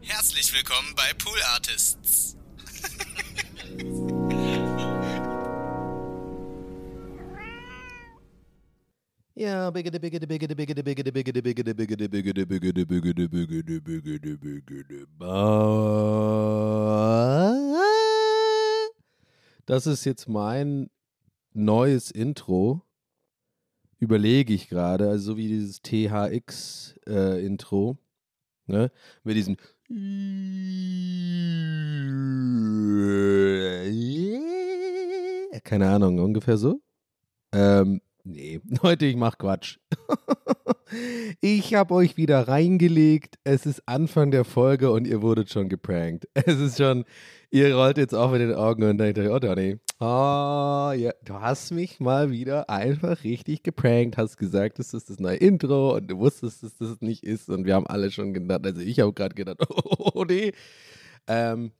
Herzlich willkommen bei Pool Artists. Ja, biggede, biggede, biggede, biggede, biggede, biggede, biggede, biggede, biggede, biggede, biggede, biggede, biggede, biggede. Das ist jetzt mein neues Intro. Überlege ich gerade, also so wie dieses THX-Intro. Ne? Mit diesem. Keine Ahnung, ungefähr so. Ähm, Nee, Leute, ich mach Quatsch. ich habe euch wieder reingelegt. Es ist Anfang der Folge und ihr wurdet schon geprankt. Es ist schon, ihr rollt jetzt auch mit den Augen und denkt euch, oh Donny, oh, ja, du hast mich mal wieder einfach richtig geprankt, hast gesagt, das ist das neue Intro und du wusstest, dass das nicht ist und wir haben alle schon gedacht, also ich habe gerade gedacht, oh nee. Ähm,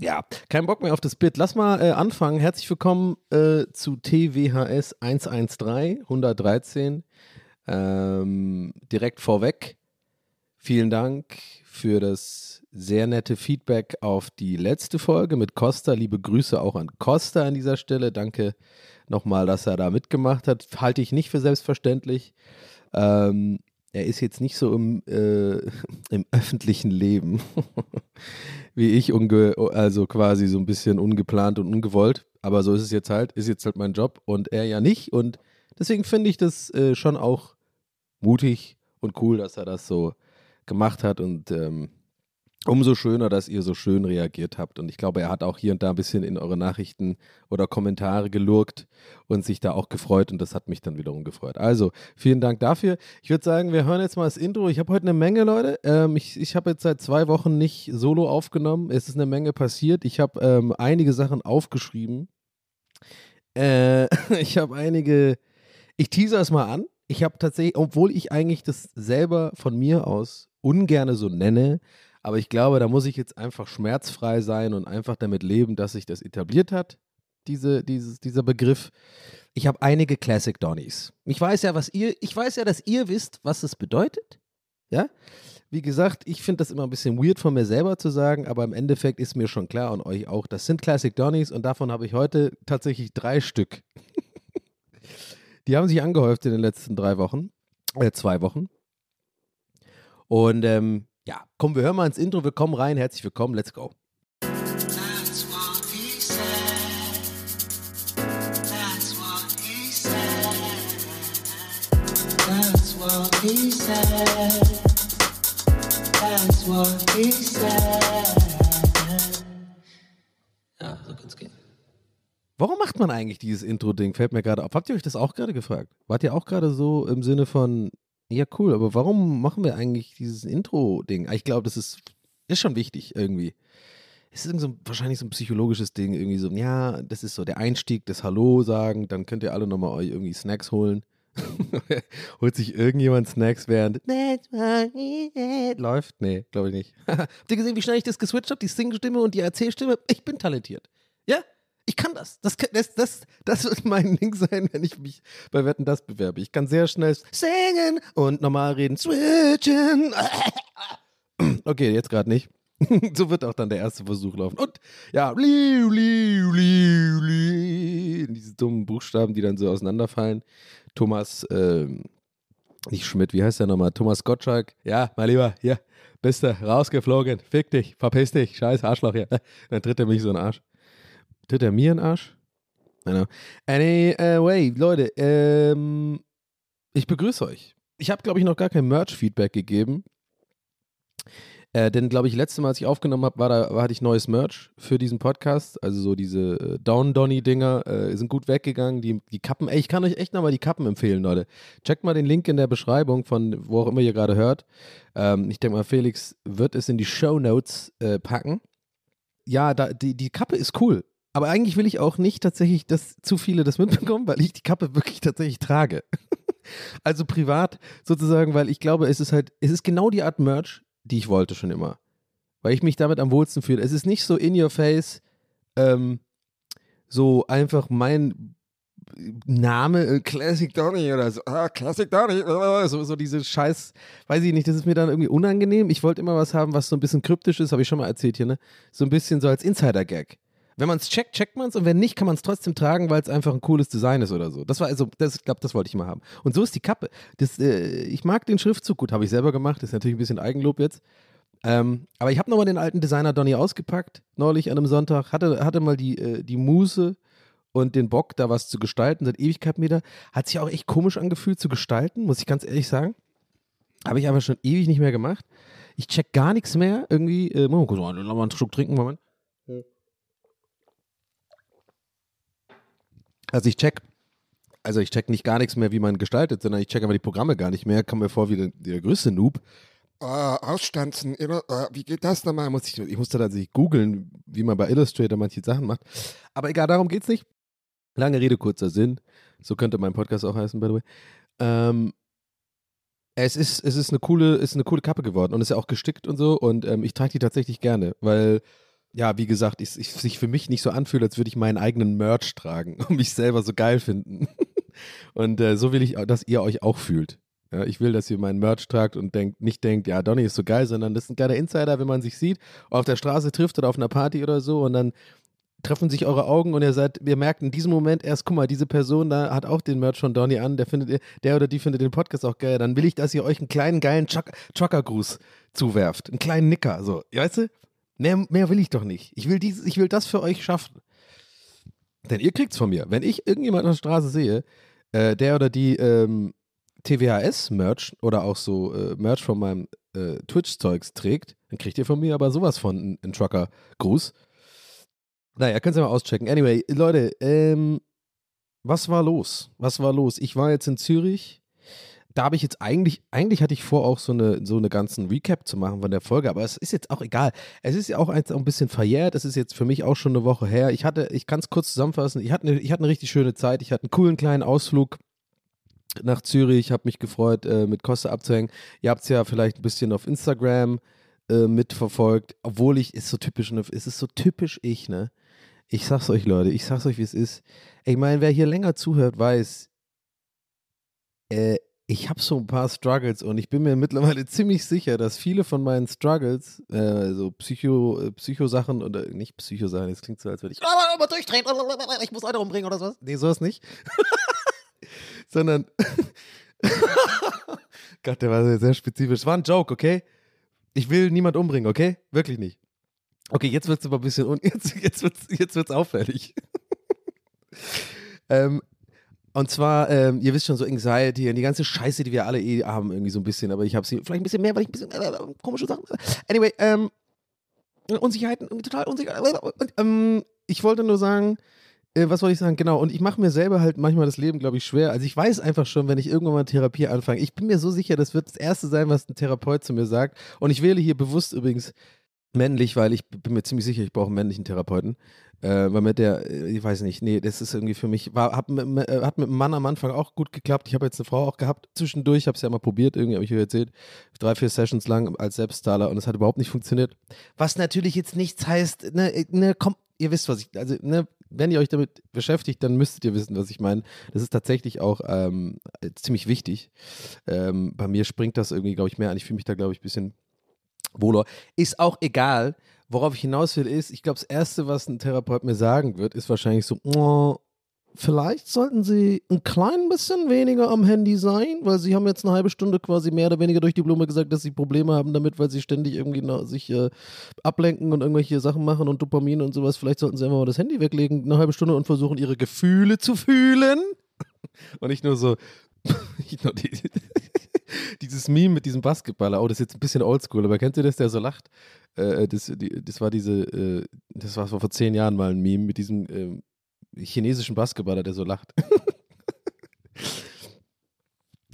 ja, kein Bock mehr auf das Bit. Lass mal äh, anfangen. Herzlich willkommen äh, zu TWHS 113 113. Ähm, direkt vorweg. Vielen Dank für das sehr nette Feedback auf die letzte Folge mit Costa. Liebe Grüße auch an Costa an dieser Stelle. Danke nochmal, dass er da mitgemacht hat. Halte ich nicht für selbstverständlich. Ähm, er ist jetzt nicht so im, äh, im öffentlichen Leben wie ich, also quasi so ein bisschen ungeplant und ungewollt. Aber so ist es jetzt halt, ist jetzt halt mein Job und er ja nicht. Und deswegen finde ich das äh, schon auch mutig und cool, dass er das so gemacht hat. Und ähm, Umso schöner, dass ihr so schön reagiert habt. Und ich glaube, er hat auch hier und da ein bisschen in eure Nachrichten oder Kommentare gelurkt und sich da auch gefreut. Und das hat mich dann wiederum gefreut. Also, vielen Dank dafür. Ich würde sagen, wir hören jetzt mal das Intro. Ich habe heute eine Menge, Leute. Ähm, ich ich habe jetzt seit zwei Wochen nicht solo aufgenommen. Es ist eine Menge passiert. Ich habe ähm, einige Sachen aufgeschrieben. Äh, ich habe einige. Ich teaser es mal an. Ich habe tatsächlich, obwohl ich eigentlich das selber von mir aus ungerne so nenne, aber ich glaube, da muss ich jetzt einfach schmerzfrei sein und einfach damit leben, dass sich das etabliert hat, diese, dieses, dieser Begriff. Ich habe einige Classic Donnies. Ich weiß ja, was ihr, ich weiß ja, dass ihr wisst, was es bedeutet. Ja? Wie gesagt, ich finde das immer ein bisschen weird von mir selber zu sagen, aber im Endeffekt ist mir schon klar und euch auch, das sind Classic Donnies und davon habe ich heute tatsächlich drei Stück. Die haben sich angehäuft in den letzten drei Wochen, äh, zwei Wochen. Und ähm, ja, komm, wir hören mal ins Intro. Wir kommen rein. Herzlich willkommen. Let's go. Ja, so kann's gehen. Warum macht man eigentlich dieses Intro-Ding? Fällt mir gerade auf. Habt ihr euch das auch gerade gefragt? Wart ihr auch gerade so im Sinne von, ja, cool, aber warum machen wir eigentlich dieses Intro-Ding? Ich glaube, das ist, ist schon wichtig irgendwie. Es ist so, wahrscheinlich so ein psychologisches Ding, irgendwie so, ja, das ist so der Einstieg, das Hallo sagen, dann könnt ihr alle nochmal euch irgendwie Snacks holen. Holt sich irgendjemand Snacks während läuft? Nee, glaube ich nicht. Habt ihr gesehen, wie schnell ich das geswitcht habe? Die Sing-Stimme und die Erzählstimme? Ich bin talentiert. Ja? Ich kann das. Das, das, das. das wird mein Ding sein, wenn ich mich bei Wetten das bewerbe. Ich kann sehr schnell singen und normal reden. Switchen. Okay, jetzt gerade nicht. so wird auch dann der erste Versuch laufen. Und ja, liu, liu, liu, liu. Diese dummen Buchstaben, die dann so auseinanderfallen. Thomas ähm, nicht Schmidt, wie heißt der nochmal? Thomas Gottschalk. Ja, mein Lieber, hier, bist du rausgeflogen. Fick dich, verpiss dich, scheiß Arschloch hier. Dann tritt er mich so einen Arsch. Tritt er mir einen Arsch? Anyway, Leute, ähm, ich begrüße euch. Ich habe, glaube ich, noch gar kein Merch-Feedback gegeben. Äh, denn, glaube ich, letzte Mal, als ich aufgenommen habe, war da, war, hatte ich neues Merch für diesen Podcast. Also so diese äh, Down-Donny-Dinger äh, sind gut weggegangen. Die, die Kappen, ey, ich kann euch echt nochmal die Kappen empfehlen, Leute. Checkt mal den Link in der Beschreibung von wo auch immer ihr gerade hört. Ähm, ich denke mal, Felix wird es in die Show Notes äh, packen. Ja, da, die, die Kappe ist cool. Aber eigentlich will ich auch nicht tatsächlich, dass zu viele das mitbekommen, weil ich die Kappe wirklich tatsächlich trage. also privat sozusagen, weil ich glaube, es ist halt, es ist genau die Art Merch, die ich wollte schon immer. Weil ich mich damit am wohlsten fühle. Es ist nicht so in your face, ähm, so einfach mein Name, äh, Classic Donny oder so, ah, Classic Donny, so, so diese Scheiß, weiß ich nicht, das ist mir dann irgendwie unangenehm. Ich wollte immer was haben, was so ein bisschen kryptisch ist, habe ich schon mal erzählt hier, ne? So ein bisschen so als Insider-Gag. Wenn man es checkt, checkt man es und wenn nicht, kann man es trotzdem tragen, weil es einfach ein cooles Design ist oder so. Das war also, das, ich glaube, das wollte ich mal haben. Und so ist die Kappe. Das, äh, ich mag den Schriftzug gut, habe ich selber gemacht. Das ist natürlich ein bisschen Eigenlob jetzt. Ähm, aber ich habe nochmal den alten Designer Donny ausgepackt, neulich an einem Sonntag. Hatte, hatte mal die, äh, die Muße und den Bock, da was zu gestalten, seit Ewigkeiten wieder. Hat sich auch echt komisch angefühlt zu gestalten, muss ich ganz ehrlich sagen. Habe ich aber schon ewig nicht mehr gemacht. Ich check gar nichts mehr. Irgendwie, äh, kurz mal einen Schluck trinken, Moment. Also ich check, also ich check nicht gar nichts mehr, wie man gestaltet, sondern ich check einfach die Programme gar nicht mehr. Kam mir vor wie der, der größte Noob. Ah, ausstanzen, ah, wie geht das nochmal? Muss ich, ich musste tatsächlich googeln, wie man bei Illustrator manche Sachen macht. Aber egal, darum geht's nicht. Lange Rede, kurzer Sinn. So könnte mein Podcast auch heißen, by the way. Ähm, es ist, es ist eine coole, ist eine coole Kappe geworden und ist ja auch gestickt und so. Und ähm, ich trage die tatsächlich gerne, weil ja, wie gesagt, es sich für mich nicht so anfühlt, als würde ich meinen eigenen Merch tragen und mich selber so geil finden. und äh, so will ich, dass ihr euch auch fühlt. Ja, ich will, dass ihr meinen Merch tragt und denkt, nicht denkt, ja, Donny ist so geil, sondern das ist ein kleiner Insider, wenn man sich sieht, auf der Straße trifft oder auf einer Party oder so und dann treffen sich eure Augen und ihr seid, ihr merkt in diesem Moment erst, guck mal, diese Person da hat auch den Merch von Donny an, der findet, der oder die findet den Podcast auch geil, dann will ich, dass ihr euch einen kleinen geilen Trucker-Gruß zuwerft, einen kleinen Nicker, so, weißt du? Mehr, mehr will ich doch nicht. Ich will, dies, ich will das für euch schaffen. Denn ihr kriegt's von mir. Wenn ich irgendjemand auf der Straße sehe, äh, der oder die ähm, TWHS-Merch oder auch so äh, Merch von meinem äh, Twitch-Zeugs trägt, dann kriegt ihr von mir aber sowas von einen Trucker-Gruß. Naja, könnt ihr mal auschecken. Anyway, Leute, ähm, was war los? Was war los? Ich war jetzt in Zürich da habe ich jetzt eigentlich, eigentlich hatte ich vor, auch so eine, so eine ganzen Recap zu machen von der Folge, aber es ist jetzt auch egal. Es ist ja auch ein, ein bisschen verjährt, es ist jetzt für mich auch schon eine Woche her. Ich hatte, ich kann es kurz zusammenfassen, ich hatte, eine, ich hatte eine richtig schöne Zeit, ich hatte einen coolen kleinen Ausflug nach Zürich, habe mich gefreut, äh, mit Costa abzuhängen. Ihr habt es ja vielleicht ein bisschen auf Instagram äh, mitverfolgt, obwohl ich, ist so typisch, ne, es ist so typisch ich, ne? Ich sag's euch, Leute, ich sag's euch, wie es ist. Ich meine, wer hier länger zuhört, weiß, äh, ich habe so ein paar Struggles und ich bin mir mittlerweile ziemlich sicher, dass viele von meinen Struggles, äh, so Psycho, äh, Psycho-Sachen oder nicht Psycho-Sachen, das klingt so, als würde ich mal durchdrehen, ich muss Leute umbringen oder sowas. Nee, sowas nicht. Sondern, Gott, der war sehr spezifisch. War ein Joke, okay? Ich will niemand umbringen, okay? Wirklich nicht. Okay, jetzt wird es aber ein bisschen, jetzt, jetzt wird es jetzt wird's auffällig. ähm, und zwar, ähm, ihr wisst schon, so Anxiety und die ganze Scheiße, die wir alle eh haben, irgendwie so ein bisschen, aber ich habe sie vielleicht ein bisschen mehr, weil ich ein bisschen äh, komische Sachen. Anyway, ähm, Unsicherheiten, total unsicher. Ähm, ich wollte nur sagen, äh, was wollte ich sagen? Genau, und ich mache mir selber halt manchmal das Leben, glaube ich, schwer. Also ich weiß einfach schon, wenn ich irgendwann mal Therapie anfange, ich bin mir so sicher, das wird das Erste sein, was ein Therapeut zu mir sagt. Und ich wähle hier bewusst übrigens männlich, weil ich bin mir ziemlich sicher, ich brauche einen männlichen Therapeuten. Äh, weil mit der, äh, ich weiß nicht, nee, das ist irgendwie für mich, war, hab mit, äh, hat mit einem Mann am Anfang auch gut geklappt. Ich habe jetzt eine Frau auch gehabt, zwischendurch, habe es ja mal probiert, irgendwie habe ich euch erzählt, drei, vier Sessions lang als Selbstzahler und es hat überhaupt nicht funktioniert. Was natürlich jetzt nichts heißt, ne, äh, ne, komm, ihr wisst, was ich, also, ne, wenn ihr euch damit beschäftigt, dann müsstet ihr wissen, was ich meine. Das ist tatsächlich auch ähm, ziemlich wichtig. Ähm, bei mir springt das irgendwie, glaube ich, mehr an. Ich fühle mich da, glaube ich, ein bisschen wohler. Ist auch egal. Worauf ich hinaus will, ist, ich glaube, das Erste, was ein Therapeut mir sagen wird, ist wahrscheinlich so, oh, vielleicht sollten Sie ein klein bisschen weniger am Handy sein, weil Sie haben jetzt eine halbe Stunde quasi mehr oder weniger durch die Blume gesagt, dass Sie Probleme haben damit, weil Sie ständig irgendwie na, sich äh, ablenken und irgendwelche Sachen machen und Dopamin und sowas. Vielleicht sollten Sie einfach mal das Handy weglegen, eine halbe Stunde und versuchen, Ihre Gefühle zu fühlen. Und nicht nur so, dieses Meme mit diesem Basketballer, oh, das ist jetzt ein bisschen oldschool, aber kennt ihr das, der so lacht? Äh, das, die, das war diese, äh, das war vor zehn Jahren mal ein Meme mit diesem ähm, chinesischen Basketballer, der so lacht.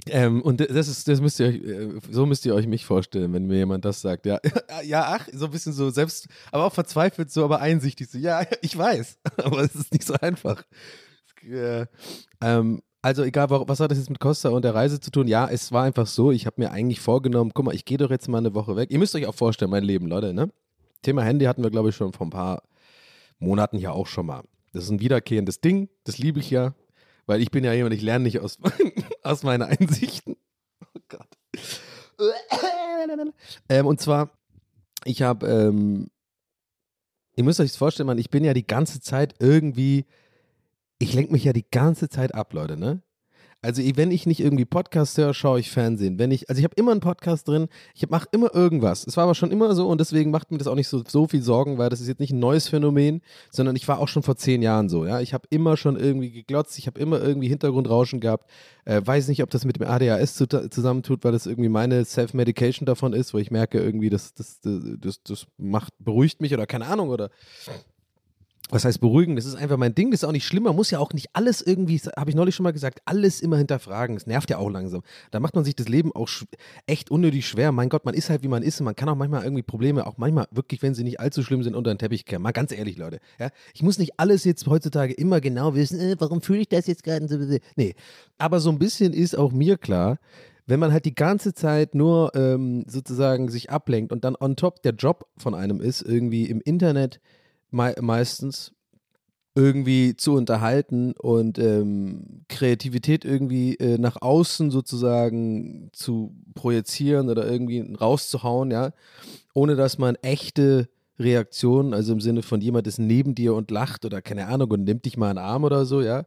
ähm, und das ist, das müsst ihr euch, äh, so müsst ihr euch mich vorstellen, wenn mir jemand das sagt. Ja, ja, ach, so ein bisschen so selbst, aber auch verzweifelt, so, aber einsichtig. So, ja, ich weiß, aber es ist nicht so einfach. Äh, ähm, also egal, was hat das jetzt mit Costa und der Reise zu tun? Ja, es war einfach so, ich habe mir eigentlich vorgenommen, guck mal, ich gehe doch jetzt mal eine Woche weg. Ihr müsst euch auch vorstellen, mein Leben, Leute, ne? Thema Handy hatten wir, glaube ich, schon vor ein paar Monaten ja auch schon mal. Das ist ein wiederkehrendes Ding, das liebe ich ja, weil ich bin ja jemand, ich lerne nicht aus, aus meinen Einsichten. Oh Gott. Ähm, und zwar, ich habe, ähm, ihr müsst euch das vorstellen, man, ich bin ja die ganze Zeit irgendwie ich lenke mich ja die ganze Zeit ab, Leute, ne? Also wenn ich nicht irgendwie Podcast höre, schaue ich Fernsehen. Wenn ich, also ich habe immer einen Podcast drin, ich mache immer irgendwas. Es war aber schon immer so und deswegen macht mir das auch nicht so, so viel Sorgen, weil das ist jetzt nicht ein neues Phänomen, sondern ich war auch schon vor zehn Jahren so. Ja, ich habe immer schon irgendwie geglotzt, ich habe immer irgendwie Hintergrundrauschen gehabt. Äh, weiß nicht, ob das mit dem ADHS zu, zusammentut, weil das irgendwie meine Self-Medication davon ist, wo ich merke irgendwie, das, das, das, das, macht beruhigt mich oder keine Ahnung oder was heißt beruhigen? Das ist einfach mein Ding, das ist auch nicht schlimm. Man muss ja auch nicht alles irgendwie, habe ich neulich schon mal gesagt, alles immer hinterfragen. Das nervt ja auch langsam. Da macht man sich das Leben auch echt unnötig schwer. Mein Gott, man ist halt wie man ist und man kann auch manchmal irgendwie Probleme, auch manchmal wirklich, wenn sie nicht allzu schlimm sind, unter den Teppich kehren. Mal ganz ehrlich, Leute. Ja? Ich muss nicht alles jetzt heutzutage immer genau wissen, äh, warum fühle ich das jetzt gerade? Nee, aber so ein bisschen ist auch mir klar, wenn man halt die ganze Zeit nur ähm, sozusagen sich ablenkt und dann on top der Job von einem ist, irgendwie im Internet me meistens irgendwie zu unterhalten und ähm, Kreativität irgendwie äh, nach außen sozusagen zu projizieren oder irgendwie rauszuhauen, ja, ohne dass man echte Reaktionen, also im Sinne von jemand ist neben dir und lacht oder keine Ahnung und nimmt dich mal einen Arm oder so, ja,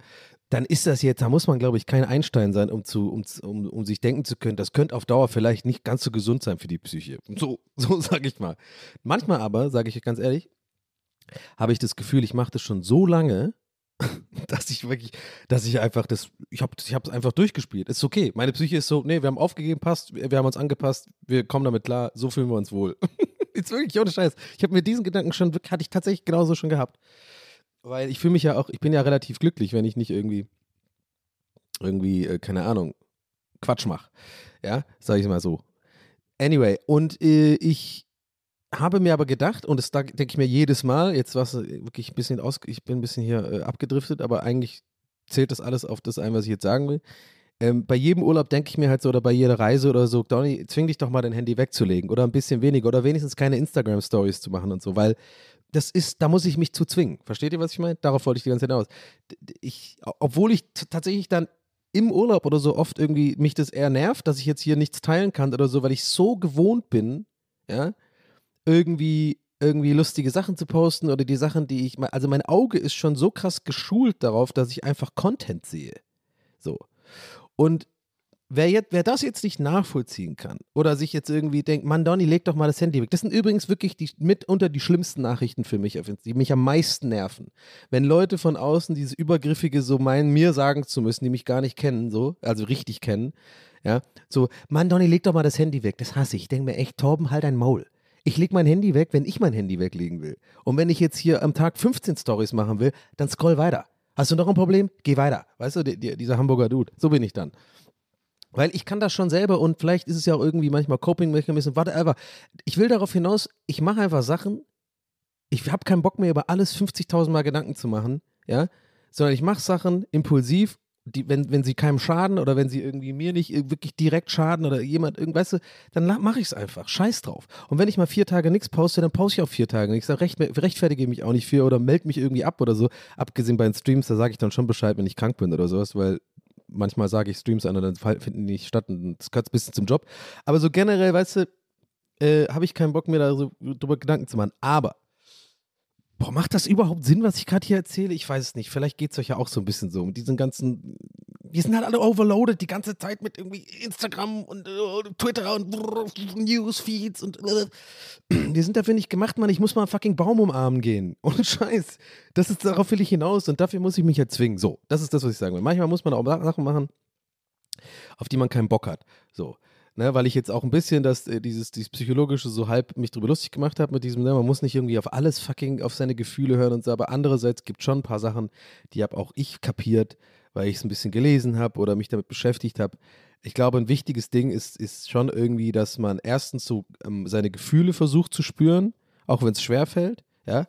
dann ist das jetzt, da muss man, glaube ich, kein Einstein sein, um, zu, um, um, um sich denken zu können, das könnte auf Dauer vielleicht nicht ganz so gesund sein für die Psyche. So, so sage ich mal. Manchmal aber, sage ich ganz ehrlich, habe ich das Gefühl, ich mache das schon so lange, dass ich wirklich, dass ich einfach das, ich habe ich es einfach durchgespielt. Ist okay. Meine Psyche ist so, nee, wir haben aufgegeben, passt, wir haben uns angepasst, wir kommen damit klar, so fühlen wir uns wohl. ist wirklich ohne Scheiß. Ich habe mir diesen Gedanken schon, hatte ich tatsächlich genauso schon gehabt. Weil ich fühle mich ja auch, ich bin ja relativ glücklich, wenn ich nicht irgendwie, irgendwie, äh, keine Ahnung, Quatsch mache. Ja, sage ich mal so. Anyway, und äh, ich habe mir aber gedacht, und das denke ich mir jedes Mal, jetzt war es wirklich ein bisschen aus, ich bin ein bisschen hier äh, abgedriftet, aber eigentlich zählt das alles auf das ein, was ich jetzt sagen will. Ähm, bei jedem Urlaub denke ich mir halt so, oder bei jeder Reise oder so, Donny, zwing dich doch mal dein Handy wegzulegen oder ein bisschen weniger oder wenigstens keine Instagram-Stories zu machen und so, weil das ist, da muss ich mich zu zwingen. Versteht ihr, was ich meine? Darauf wollte ich die ganze Zeit hinaus. Ich, obwohl ich tatsächlich dann im Urlaub oder so oft irgendwie mich das eher nervt, dass ich jetzt hier nichts teilen kann oder so, weil ich so gewohnt bin, ja, irgendwie irgendwie lustige Sachen zu posten oder die Sachen, die ich. Also mein Auge ist schon so krass geschult darauf, dass ich einfach Content sehe. So. Und wer, jetzt, wer das jetzt nicht nachvollziehen kann oder sich jetzt irgendwie denkt, Mann, Donny, leg doch mal das Handy weg. Das sind übrigens wirklich die, mitunter die schlimmsten Nachrichten für mich, die mich am meisten nerven. Wenn Leute von außen dieses Übergriffige so meinen, mir sagen zu müssen, die mich gar nicht kennen, so, also richtig kennen, ja, so, Mann, Donny, leg doch mal das Handy weg. Das hasse ich. Ich denke mir echt, Torben, halt dein Maul. Ich lege mein Handy weg, wenn ich mein Handy weglegen will. Und wenn ich jetzt hier am Tag 15 Stories machen will, dann scroll weiter. Hast du noch ein Problem? Geh weiter. Weißt du, die, die, dieser Hamburger Dude. So bin ich dann. Weil ich kann das schon selber und vielleicht ist es ja auch irgendwie manchmal Coping-Mechanismus, whatever. Ich will darauf hinaus, ich mache einfach Sachen, ich habe keinen Bock mehr über alles 50.000 Mal Gedanken zu machen, ja, sondern ich mache Sachen impulsiv die, wenn, wenn sie keinem schaden oder wenn sie irgendwie mir nicht wirklich direkt schaden oder jemand, weißt du, dann mache ich es einfach. Scheiß drauf. Und wenn ich mal vier Tage nichts poste, dann pause ich auch vier Tage. Ich sage, recht, rechtfertige mich auch nicht für oder melde mich irgendwie ab oder so. Abgesehen bei den Streams, da sage ich dann schon Bescheid, wenn ich krank bin oder sowas, weil manchmal sage ich Streams an und dann finden die nicht statt und das gehört ein bisschen zum Job. Aber so generell, weißt du, äh, habe ich keinen Bock mehr darüber Gedanken zu machen. Aber Boah, macht das überhaupt Sinn, was ich gerade hier erzähle? Ich weiß es nicht. Vielleicht geht es euch ja auch so ein bisschen so mit diesen ganzen. Wir sind halt alle overloaded die ganze Zeit mit irgendwie Instagram und äh, Twitter und Newsfeeds und. Äh. Wir sind dafür nicht gemacht, Mann. Ich muss mal einen fucking Baum umarmen gehen. Ohne Scheiß. Das ist, darauf will ich hinaus und dafür muss ich mich erzwingen. So, das ist das, was ich sagen will. Manchmal muss man auch Sachen machen, auf die man keinen Bock hat. So ne, weil ich jetzt auch ein bisschen das, äh, dieses, dieses psychologische so halb mich drüber lustig gemacht habe mit diesem, ne, man muss nicht irgendwie auf alles fucking, auf seine Gefühle hören und so, aber andererseits gibt es schon ein paar Sachen, die habe auch ich kapiert, weil ich es ein bisschen gelesen habe oder mich damit beschäftigt habe. Ich glaube, ein wichtiges Ding ist, ist schon irgendwie, dass man erstens so ähm, seine Gefühle versucht zu spüren, auch wenn es schwerfällt, ja,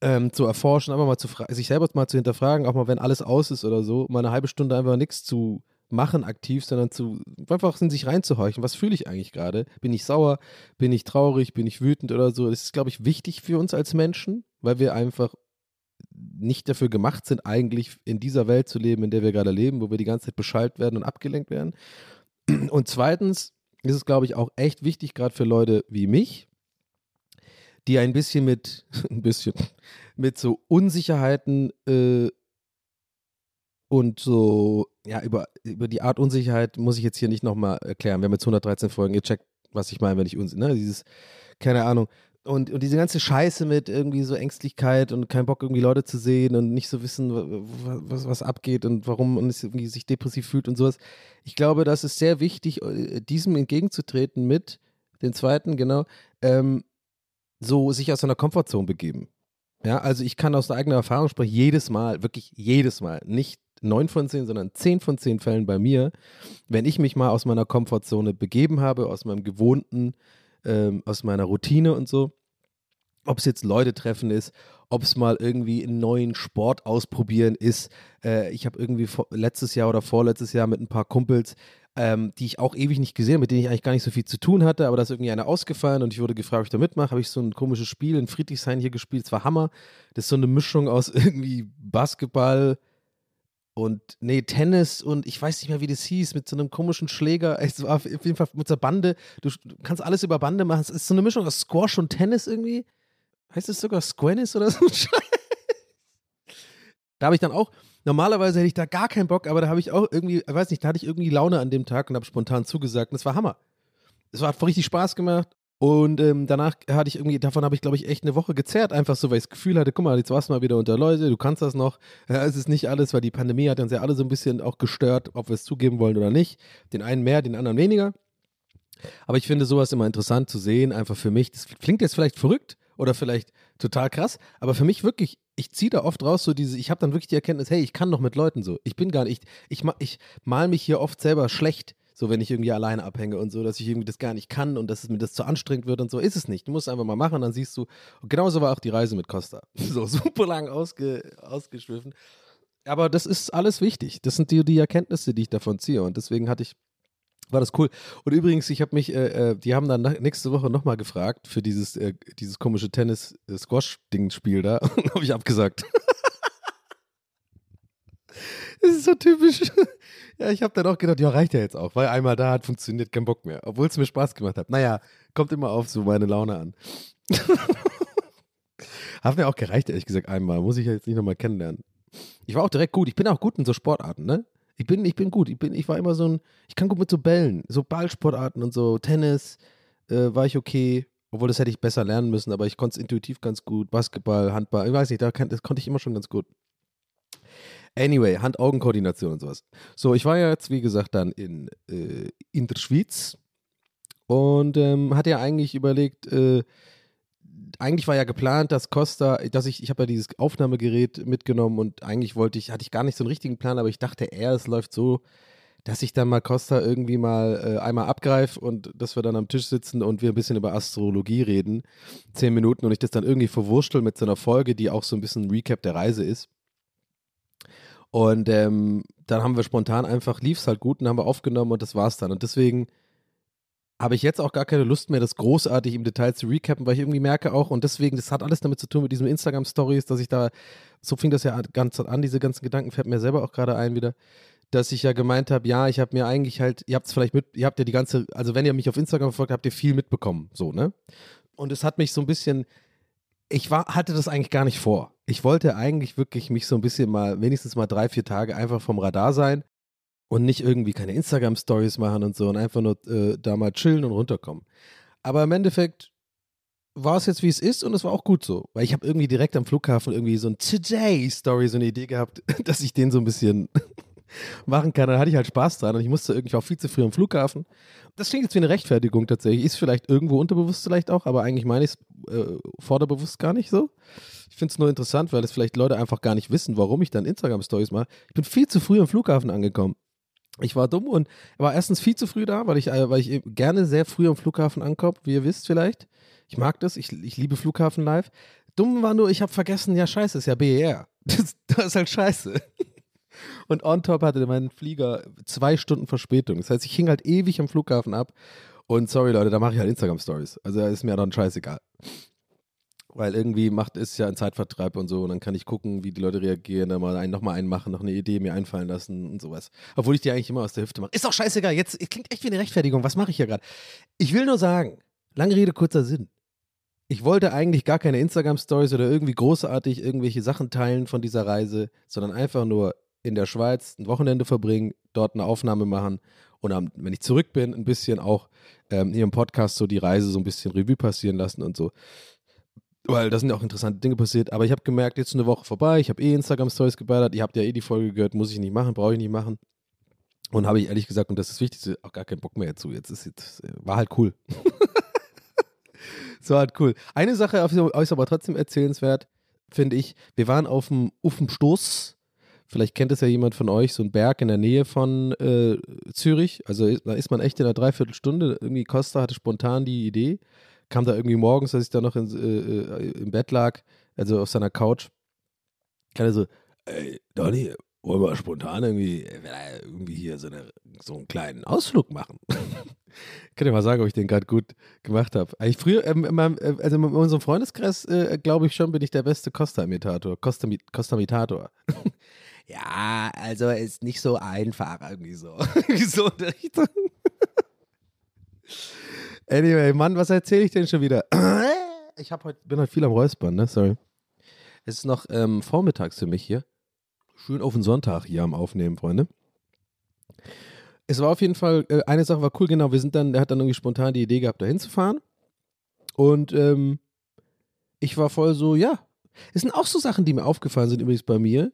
ähm, zu erforschen, aber mal zu sich selber mal zu hinterfragen, auch mal wenn alles aus ist oder so, mal eine halbe Stunde einfach nichts zu machen aktiv, sondern zu einfach in sich reinzuhorchen. Was fühle ich eigentlich gerade? Bin ich sauer? Bin ich traurig? Bin ich wütend oder so? Das ist, glaube ich, wichtig für uns als Menschen, weil wir einfach nicht dafür gemacht sind, eigentlich in dieser Welt zu leben, in der wir gerade leben, wo wir die ganze Zeit beschallt werden und abgelenkt werden. Und zweitens ist es, glaube ich, auch echt wichtig, gerade für Leute wie mich, die ein bisschen mit, ein bisschen, mit so Unsicherheiten äh, und so, ja, über, über die Art Unsicherheit muss ich jetzt hier nicht nochmal erklären. Wir haben jetzt 113 Folgen, ihr checkt, was ich meine, wenn ich unsicher, ne, dieses, keine Ahnung. Und, und diese ganze Scheiße mit irgendwie so Ängstlichkeit und kein Bock, irgendwie Leute zu sehen und nicht so wissen, was, was abgeht und warum man irgendwie sich depressiv fühlt und sowas. Ich glaube, das ist sehr wichtig, äh, diesem entgegenzutreten mit, den zweiten, genau, ähm, so sich aus seiner Komfortzone begeben. Ja, also ich kann aus eigener Erfahrung sprechen, jedes Mal, wirklich jedes Mal, nicht neun von zehn, sondern zehn von zehn Fällen bei mir, wenn ich mich mal aus meiner Komfortzone begeben habe, aus meinem gewohnten, ähm, aus meiner Routine und so, ob es jetzt Leute treffen ist, ob es mal irgendwie einen neuen Sport ausprobieren ist. Äh, ich habe irgendwie vor, letztes Jahr oder vorletztes Jahr mit ein paar Kumpels, ähm, die ich auch ewig nicht gesehen habe, mit denen ich eigentlich gar nicht so viel zu tun hatte, aber da ist irgendwie einer ausgefallen und ich wurde gefragt, ob ich da mitmache. Habe ich so ein komisches Spiel in Friedrichshain hier gespielt. Es war Hammer. Das ist so eine Mischung aus irgendwie Basketball, und nee, Tennis und ich weiß nicht mehr, wie das hieß, mit so einem komischen Schläger. Es war auf jeden Fall mit so einer Bande. Du, kannst alles über Bande machen. Es ist so eine Mischung aus Squash und Tennis irgendwie. Heißt es sogar Squennis oder so? da habe ich dann auch, normalerweise hätte ich da gar keinen Bock, aber da habe ich auch irgendwie, weiß nicht, da hatte ich irgendwie Laune an dem Tag und habe spontan zugesagt und es war Hammer. Es hat richtig Spaß gemacht und ähm, danach hatte ich irgendwie, davon habe ich, glaube ich, echt eine Woche gezerrt, einfach so, weil ich das Gefühl hatte, guck mal, jetzt warst du mal wieder unter Leute, du kannst das noch. Ja, es ist nicht alles, weil die Pandemie hat uns ja alle so ein bisschen auch gestört, ob wir es zugeben wollen oder nicht. Den einen mehr, den anderen weniger. Aber ich finde sowas immer interessant zu sehen, einfach für mich. Das klingt jetzt vielleicht verrückt oder vielleicht total krass, aber für mich wirklich, ich ziehe da oft raus so diese, ich habe dann wirklich die Erkenntnis, hey, ich kann noch mit Leuten so. Ich bin gar nicht, ich, ich, ich mal mich hier oft selber schlecht so wenn ich irgendwie alleine abhänge und so, dass ich irgendwie das gar nicht kann und dass mir das zu anstrengend wird und so, ist es nicht. Du musst einfach mal machen, dann siehst du, und genauso war auch die Reise mit Costa. So super lang ausge, ausgeschwiffen. Aber das ist alles wichtig. Das sind die, die Erkenntnisse, die ich davon ziehe. Und deswegen hatte ich war das cool. Und übrigens, ich habe mich, äh, äh die haben dann nächste Woche nochmal gefragt für dieses, äh, dieses komische Tennis-Squash-Ding-Spiel da. Und habe ich abgesagt. Das ist so typisch. Ja, ich habe dann auch gedacht, ja, reicht ja jetzt auch, weil einmal da hat funktioniert, kein Bock mehr. Obwohl es mir Spaß gemacht hat. Naja, kommt immer auf so meine Laune an. hat mir auch gereicht, ehrlich gesagt, einmal. Muss ich jetzt nicht nochmal kennenlernen. Ich war auch direkt gut. Ich bin auch gut in so Sportarten, ne? Ich bin, ich bin gut. Ich, bin, ich war immer so ein, ich kann gut mit so Bällen, so Ballsportarten und so, Tennis äh, war ich okay. Obwohl, das hätte ich besser lernen müssen, aber ich konnte es intuitiv ganz gut. Basketball, Handball, ich weiß nicht, da kann, das konnte ich immer schon ganz gut. Anyway, Hand-Augen-Koordination und sowas. So, ich war ja jetzt, wie gesagt, dann in, äh, in der Schweiz und ähm, hatte ja eigentlich überlegt, äh, eigentlich war ja geplant, dass Costa, dass ich, ich habe ja dieses Aufnahmegerät mitgenommen und eigentlich wollte ich, hatte ich gar nicht so einen richtigen Plan, aber ich dachte eher, es läuft so, dass ich dann mal Costa irgendwie mal äh, einmal abgreife und dass wir dann am Tisch sitzen und wir ein bisschen über Astrologie reden, zehn Minuten und ich das dann irgendwie verwurschtel mit so einer Folge, die auch so ein bisschen ein Recap der Reise ist. Und ähm, dann haben wir spontan einfach, lief es halt gut und haben wir aufgenommen und das war's dann. Und deswegen habe ich jetzt auch gar keine Lust mehr, das großartig im Detail zu recappen, weil ich irgendwie merke auch, und deswegen, das hat alles damit zu tun mit diesen Instagram-Stories, dass ich da, so fing das ja ganz an, diese ganzen Gedanken fällt mir selber auch gerade ein wieder, dass ich ja gemeint habe, ja, ich habe mir eigentlich halt, ihr habt es vielleicht mit, ihr habt ja die ganze, also wenn ihr mich auf Instagram verfolgt, habt ihr viel mitbekommen, so, ne? Und es hat mich so ein bisschen ich war, hatte das eigentlich gar nicht vor. Ich wollte eigentlich wirklich mich so ein bisschen mal, wenigstens mal drei, vier Tage einfach vom Radar sein und nicht irgendwie keine Instagram-Stories machen und so und einfach nur äh, da mal chillen und runterkommen. Aber im Endeffekt war es jetzt, wie es ist und es war auch gut so. Weil ich habe irgendwie direkt am Flughafen irgendwie so ein Today-Story, so eine Idee gehabt, dass ich den so ein bisschen machen kann. Dann hatte ich halt Spaß dran und ich musste irgendwie auch viel zu früh am Flughafen. Das klingt jetzt wie eine Rechtfertigung tatsächlich. Ist vielleicht irgendwo unterbewusst vielleicht auch, aber eigentlich meine ich es äh, vorderbewusst gar nicht so. Ich finde es nur interessant, weil es vielleicht Leute einfach gar nicht wissen, warum ich dann Instagram-Stories mache. Ich bin viel zu früh am Flughafen angekommen. Ich war dumm und war erstens viel zu früh da, weil ich, äh, weil ich gerne sehr früh am Flughafen ankomme, wie ihr wisst vielleicht. Ich mag das, ich, ich liebe Flughafen live. Dumm war nur, ich habe vergessen, ja scheiße, ist ja BER. Das, das ist halt scheiße. Und on top hatte mein Flieger zwei Stunden Verspätung. Das heißt, ich hing halt ewig am Flughafen ab. Und sorry Leute, da mache ich halt Instagram-Stories. Also ist mir dann scheißegal. Weil irgendwie macht es ja ein Zeitvertreib und so und dann kann ich gucken, wie die Leute reagieren, dann mal einen, nochmal einen machen, noch eine Idee mir einfallen lassen und sowas. Obwohl ich die eigentlich immer aus der Hüfte mache. Ist doch scheißegal, jetzt klingt echt wie eine Rechtfertigung. Was mache ich hier gerade? Ich will nur sagen, lange Rede, kurzer Sinn. Ich wollte eigentlich gar keine Instagram-Stories oder irgendwie großartig irgendwelche Sachen teilen von dieser Reise, sondern einfach nur in der Schweiz ein Wochenende verbringen, dort eine Aufnahme machen und dann, wenn ich zurück bin, ein bisschen auch ähm, hier im Podcast so die Reise so ein bisschen Revue passieren lassen und so. Weil da sind ja auch interessante Dinge passiert. Aber ich habe gemerkt, jetzt eine Woche vorbei. Ich habe eh Instagram-Stories geballert. Ihr habt ja eh die Folge gehört. Muss ich nicht machen, brauche ich nicht machen. Und habe ich ehrlich gesagt, und das ist das Wichtigste, auch gar keinen Bock mehr dazu. Jetzt ist jetzt, war halt cool. so halt cool. Eine Sache ist aber trotzdem erzählenswert, finde ich. Wir waren auf dem Uffenstoß. Vielleicht kennt es ja jemand von euch, so ein Berg in der Nähe von äh, Zürich. Also da ist man echt in einer Dreiviertelstunde. Irgendwie Costa hatte spontan die Idee kam da irgendwie morgens, als ich da noch in, äh, äh, im Bett lag, also auf seiner Couch, kann er so, ey, Donny, wollen wir spontan irgendwie, äh, irgendwie hier so, eine, so einen kleinen Ausflug machen? Könnt ihr mal sagen, ob ich den gerade gut gemacht habe. Eigentlich früher, ähm, äh, also in unserem Freundeskreis, äh, glaube ich schon, bin ich der beste Costa-Imitator, Costa-Imitator. ja, also ist nicht so einfach irgendwie so. So in der Richtung. Anyway, Mann, was erzähle ich denn schon wieder? Ich hab bin heute viel am Räuspern, ne? Sorry. Es ist noch ähm, vormittags für mich hier. Schön auf den Sonntag hier am Aufnehmen, Freunde. Es war auf jeden Fall, äh, eine Sache war cool, genau. Wir sind dann, er hat dann irgendwie spontan die Idee gehabt, da hinzufahren. Und ähm, ich war voll so, ja. Es sind auch so Sachen, die mir aufgefallen sind, übrigens bei mir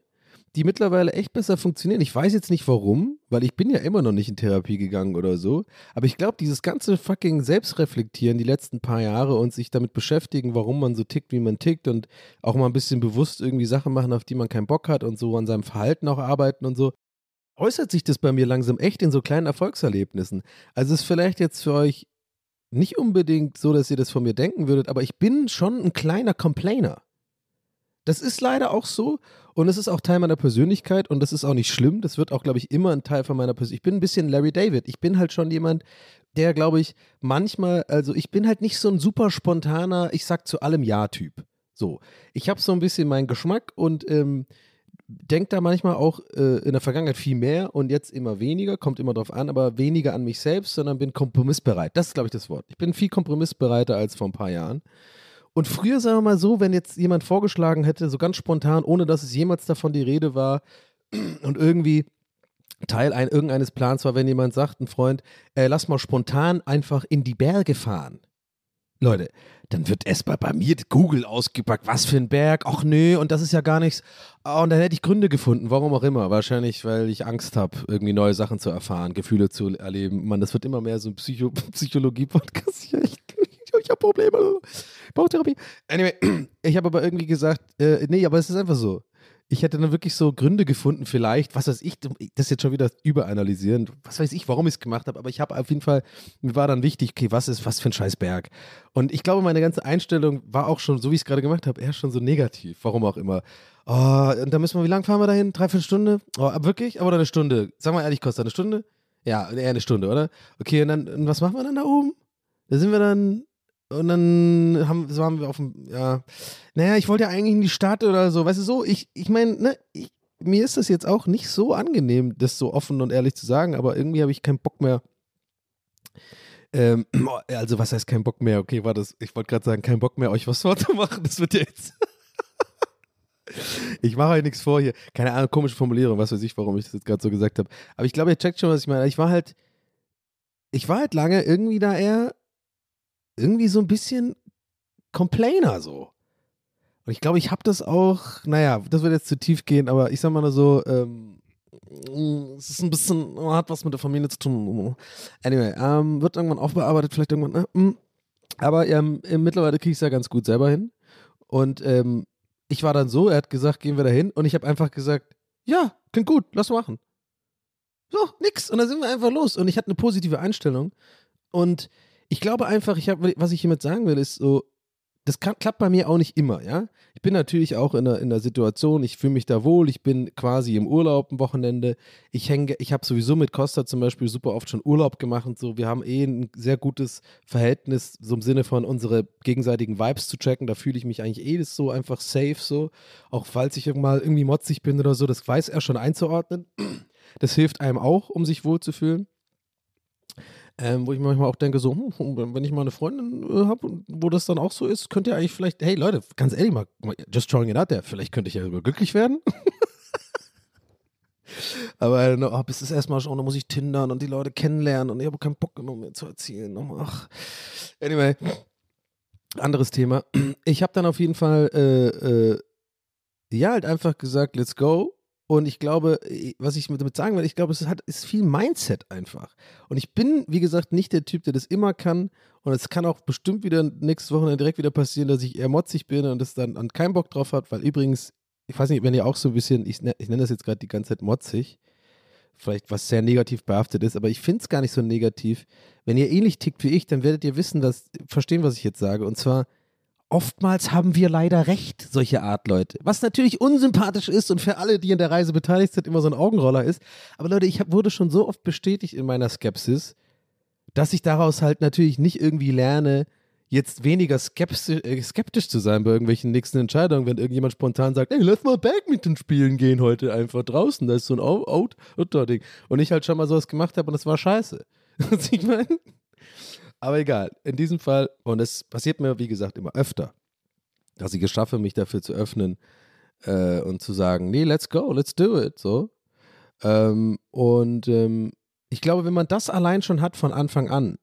die mittlerweile echt besser funktionieren. Ich weiß jetzt nicht warum, weil ich bin ja immer noch nicht in Therapie gegangen oder so. Aber ich glaube, dieses ganze fucking Selbstreflektieren die letzten paar Jahre und sich damit beschäftigen, warum man so tickt, wie man tickt und auch mal ein bisschen bewusst irgendwie Sachen machen, auf die man keinen Bock hat und so an seinem Verhalten auch arbeiten und so, äußert sich das bei mir langsam echt in so kleinen Erfolgserlebnissen. Also ist vielleicht jetzt für euch nicht unbedingt so, dass ihr das von mir denken würdet, aber ich bin schon ein kleiner Complainer. Das ist leider auch so und es ist auch Teil meiner Persönlichkeit und das ist auch nicht schlimm. Das wird auch, glaube ich, immer ein Teil von meiner Persönlichkeit. Ich bin ein bisschen Larry David. Ich bin halt schon jemand, der, glaube ich, manchmal, also ich bin halt nicht so ein super spontaner, ich sag zu allem Ja-Typ. So. Ich habe so ein bisschen meinen Geschmack und ähm, denke da manchmal auch äh, in der Vergangenheit viel mehr und jetzt immer weniger, kommt immer drauf an, aber weniger an mich selbst, sondern bin kompromissbereit. Das ist, glaube ich, das Wort. Ich bin viel kompromissbereiter als vor ein paar Jahren. Und früher, sagen wir mal so, wenn jetzt jemand vorgeschlagen hätte, so ganz spontan, ohne dass es jemals davon die Rede war und irgendwie Teil ein, irgendeines Plans war, wenn jemand sagt, ein Freund, äh, lass mal spontan einfach in die Berge fahren. Leute, dann wird erstmal bei mir Google ausgepackt, was für ein Berg, ach nö, und das ist ja gar nichts. Oh, und dann hätte ich Gründe gefunden, warum auch immer. Wahrscheinlich, weil ich Angst habe, irgendwie neue Sachen zu erfahren, Gefühle zu erleben. Man, das wird immer mehr so ein Psycho Psychologie-Podcast. Ich, ich habe Probleme. Bauchtherapie. Anyway, ich habe aber irgendwie gesagt, äh, nee, aber es ist einfach so. Ich hätte dann wirklich so Gründe gefunden, vielleicht, was weiß ich, das jetzt schon wieder überanalysieren, was weiß ich, warum ich es gemacht habe, aber ich habe auf jeden Fall, mir war dann wichtig, okay, was ist, was für ein scheiß Berg. Und ich glaube, meine ganze Einstellung war auch schon, so wie ich es gerade gemacht habe, eher schon so negativ, warum auch immer. Oh, und da müssen wir, wie lange fahren wir dahin? Dreiviertel Stunde? Oh, wirklich? Aber eine Stunde. Sag mal ehrlich, kostet eine Stunde? Ja, eher eine Stunde, oder? Okay, und dann, und was machen wir dann da oben? Da sind wir dann und dann haben, so haben wir auf dem, ja, naja, ich wollte ja eigentlich in die Stadt oder so, weißt du, so, ich, ich meine, ne, ich, mir ist das jetzt auch nicht so angenehm, das so offen und ehrlich zu sagen, aber irgendwie habe ich keinen Bock mehr, Ähm, also, was heißt kein Bock mehr? Okay, war das, ich wollte gerade sagen, kein Bock mehr, euch was vorzumachen. Das wird ja jetzt. ich mache euch nichts vor hier. Keine Ahnung, komische Formulierung, was weiß ich, warum ich das jetzt gerade so gesagt habe. Aber ich glaube, ihr checkt schon, was ich meine. Ich war halt, ich war halt lange irgendwie da eher, irgendwie so ein bisschen Complainer so. Und ich glaube, ich habe das auch, naja, das wird jetzt zu tief gehen, aber ich sag mal nur so, ähm, es ist ein bisschen, hat was mit der Familie zu tun. Anyway, ähm, wird irgendwann aufbearbeitet, vielleicht irgendwann, ne? Aber ähm, mittlerweile kriege ich es ja ganz gut selber hin. Und ähm, ich war dann so, er hat gesagt, gehen wir da hin. Und ich habe einfach gesagt, ja, klingt gut, lass machen. So, nix. Und dann sind wir einfach los. Und ich hatte eine positive Einstellung. Und ich glaube einfach, ich habe, was ich hiermit sagen will, ist so, das kann, klappt bei mir auch nicht immer, ja. Ich bin natürlich auch in der, in der Situation, ich fühle mich da wohl, ich bin quasi im Urlaub ein Wochenende. Ich hänge, ich habe sowieso mit Costa zum Beispiel super oft schon Urlaub gemacht und so. Wir haben eh ein sehr gutes Verhältnis, so im Sinne von unsere gegenseitigen Vibes zu checken. Da fühle ich mich eigentlich eh so einfach safe, so. Auch falls ich irgendwann irgendwie motzig bin oder so, das weiß er schon einzuordnen. Das hilft einem auch, um sich wohlzufühlen. Ähm, wo ich manchmal auch denke, so, hm, wenn ich mal eine Freundin äh, habe, wo das dann auch so ist, könnt ihr eigentlich vielleicht, hey Leute, ganz ehrlich mal, just throwing it out there, vielleicht könnte ich ja sogar glücklich werden. Aber no, bis es erstmal schon, da muss ich tindern und die Leute kennenlernen und ich habe keinen Bock genommen, mir zu erzählen. Ach. Anyway, anderes Thema. Ich habe dann auf jeden Fall, äh, äh, ja, halt einfach gesagt, let's go. Und ich glaube, was ich damit sagen will, ich glaube, es hat, ist viel Mindset einfach. Und ich bin, wie gesagt, nicht der Typ, der das immer kann. Und es kann auch bestimmt wieder nächstes Wochenende direkt wieder passieren, dass ich eher motzig bin und das dann an keinen Bock drauf hat, weil übrigens, ich weiß nicht, wenn ihr auch so ein bisschen, ich, ich nenne das jetzt gerade die ganze Zeit motzig, vielleicht was sehr negativ behaftet ist, aber ich finde es gar nicht so negativ. Wenn ihr ähnlich tickt wie ich, dann werdet ihr wissen, dass, verstehen, was ich jetzt sage. Und zwar, oftmals haben wir leider recht, solche Art Leute. Was natürlich unsympathisch ist und für alle, die in der Reise beteiligt sind, immer so ein Augenroller ist. Aber Leute, ich hab, wurde schon so oft bestätigt in meiner Skepsis, dass ich daraus halt natürlich nicht irgendwie lerne, jetzt weniger skeptisch, äh, skeptisch zu sein bei irgendwelchen nächsten Entscheidungen, wenn irgendjemand spontan sagt, ey, lass mal Badminton spielen gehen heute einfach draußen, da ist so ein Outdoor-Ding. Und ich halt schon mal sowas gemacht habe und das war scheiße. Was ich meine? Aber egal, in diesem Fall, und es passiert mir, wie gesagt, immer öfter, dass ich es schaffe, mich dafür zu öffnen äh, und zu sagen, nee, let's go, let's do it, so. Ähm, und ähm, ich glaube, wenn man das allein schon hat von Anfang an,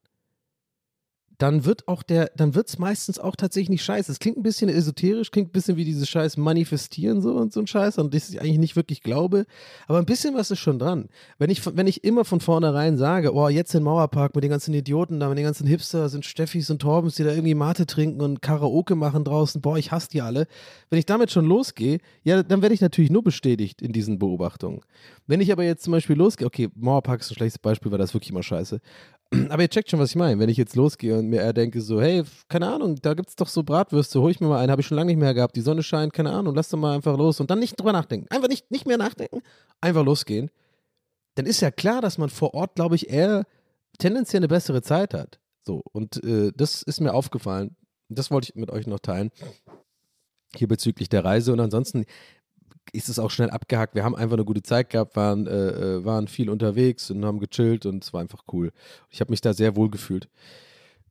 dann wird auch der, dann wird es meistens auch tatsächlich nicht scheiße. Es klingt ein bisschen esoterisch, klingt ein bisschen wie dieses Scheiß Manifestieren so und so ein Scheiß und das ich eigentlich nicht wirklich glaube. Aber ein bisschen was ist schon dran. Wenn ich, wenn ich immer von vornherein sage, oh, jetzt in Mauerpark mit den ganzen Idioten da, mit den ganzen Hipster, sind Steffis und Torbens, die da irgendwie Mate trinken und Karaoke machen draußen, boah, ich hasse die alle. Wenn ich damit schon losgehe, ja, dann werde ich natürlich nur bestätigt in diesen Beobachtungen. Wenn ich aber jetzt zum Beispiel losgehe, okay, Mauerpark ist ein schlechtes Beispiel, weil das wirklich immer scheiße. Aber ihr checkt schon, was ich meine. Wenn ich jetzt losgehe und mir denke, so, hey, keine Ahnung, da gibt es doch so Bratwürste, hol ich mir mal einen, habe ich schon lange nicht mehr gehabt, die Sonne scheint, keine Ahnung, lass doch mal einfach los und dann nicht drüber nachdenken. Einfach nicht, nicht mehr nachdenken, einfach losgehen. Dann ist ja klar, dass man vor Ort, glaube ich, eher tendenziell eine bessere Zeit hat. So, und äh, das ist mir aufgefallen. Das wollte ich mit euch noch teilen. Hier bezüglich der Reise. Und ansonsten, ist es auch schnell abgehakt. Wir haben einfach eine gute Zeit gehabt, waren, äh, äh, waren viel unterwegs und haben gechillt und es war einfach cool. Ich habe mich da sehr wohl gefühlt.